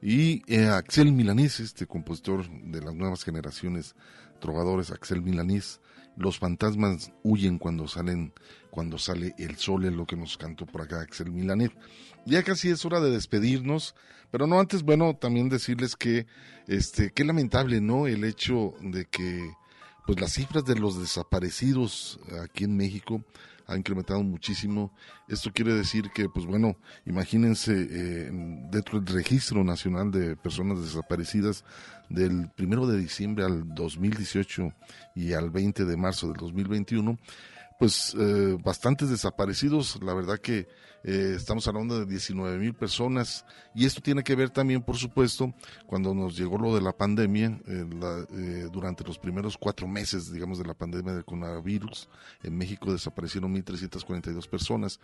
y eh, Axel Milanés, este compositor de las nuevas generaciones trovadores, Axel Milanés. Los fantasmas huyen cuando salen, cuando sale el sol, es lo que nos cantó por acá Axel Milanés. Ya casi es hora de despedirnos, pero no antes, bueno, también decirles que, este, qué lamentable, ¿no? El hecho de que pues las cifras de los desaparecidos aquí en México han incrementado muchísimo. Esto quiere decir que, pues bueno, imagínense eh, dentro del registro nacional de personas desaparecidas del primero de diciembre al 2018 y al 20 de marzo del 2021, pues eh, bastantes desaparecidos. La verdad que eh, estamos hablando de 19 mil personas y esto tiene que ver también, por supuesto, cuando nos llegó lo de la pandemia, eh, la, eh, durante los primeros cuatro meses, digamos, de la pandemia del coronavirus, en México desaparecieron 1.342 personas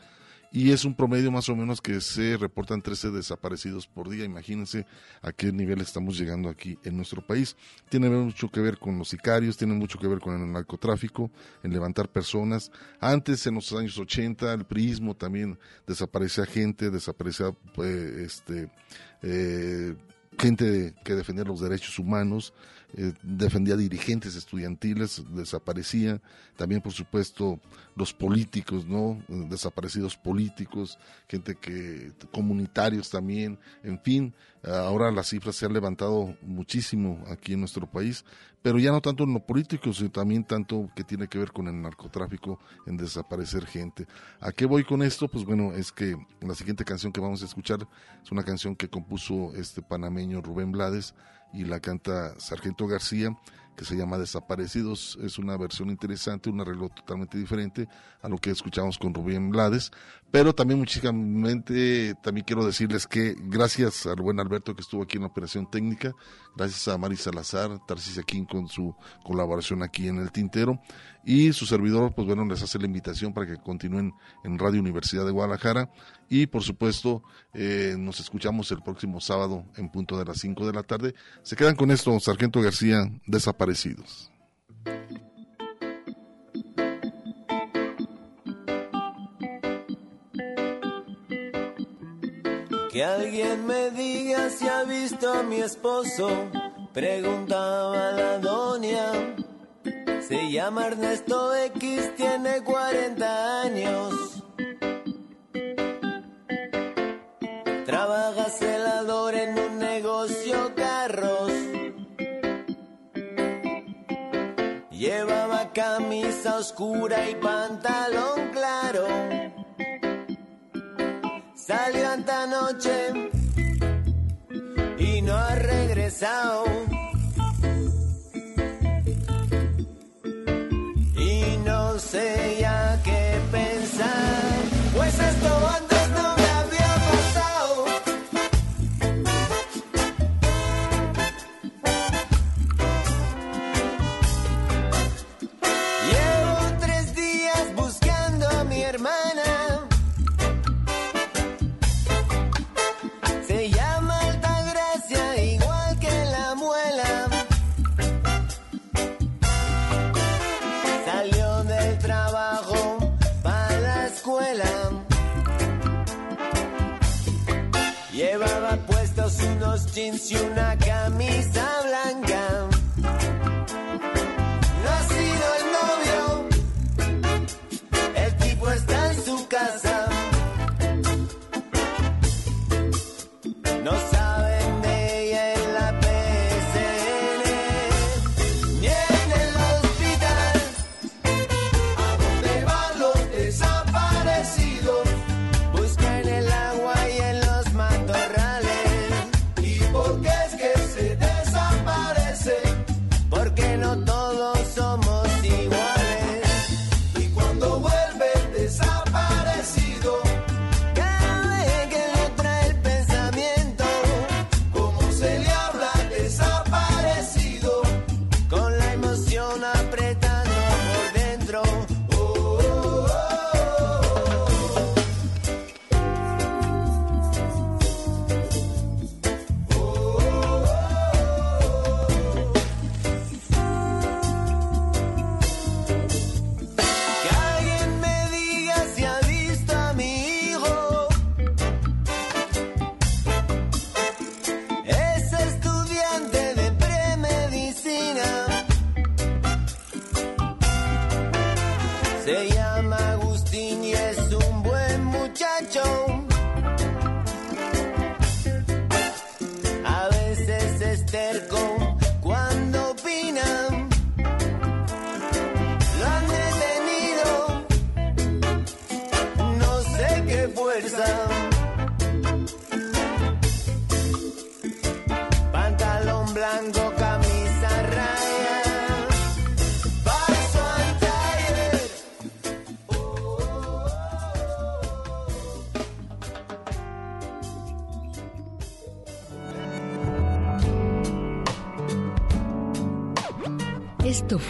y es un promedio más o menos que se reportan 13 desaparecidos por día. Imagínense a qué nivel estamos llegando aquí en nuestro país. Tiene mucho que ver con los sicarios, tiene mucho que ver con el narcotráfico, en levantar personas. Antes, en los años 80, el priismo también desaparecía gente, desaparecía eh, este, eh, gente que defendía los derechos humanos, eh, defendía dirigentes estudiantiles, desaparecía, también por supuesto los políticos, ¿no? Desaparecidos políticos, gente que, comunitarios también, en fin, ahora las cifras se han levantado muchísimo aquí en nuestro país, pero ya no tanto en lo político, sino también tanto que tiene que ver con el narcotráfico, en desaparecer gente. ¿A qué voy con esto? Pues bueno, es que la siguiente canción que vamos a escuchar es una canción que compuso este panameño Rubén Blades y la canta Sargento García, que se llama Desaparecidos. Es una versión interesante, un arreglo totalmente diferente a lo que escuchamos con Rubén Blades. Pero también muchísimamente, también quiero decirles que gracias al buen Alberto que estuvo aquí en la operación técnica, gracias a Mari Salazar, Tarcís Aquín con su colaboración aquí en el Tintero y su servidor, pues bueno, les hace la invitación para que continúen en Radio Universidad de Guadalajara y por supuesto eh, nos escuchamos el próximo sábado en punto de las 5 de la tarde. Se quedan con esto, Sargento García, desaparecidos. Que alguien me diga si ha visto a mi esposo, preguntaba la doña. Se llama Ernesto X, tiene 40 años. Trabaja celador en un negocio carros. Llevaba camisa oscura y pantalón claro. Salió esta noche y no ha regresado. Y no sé ya qué pensar, pues esto antes jeans y una camisa.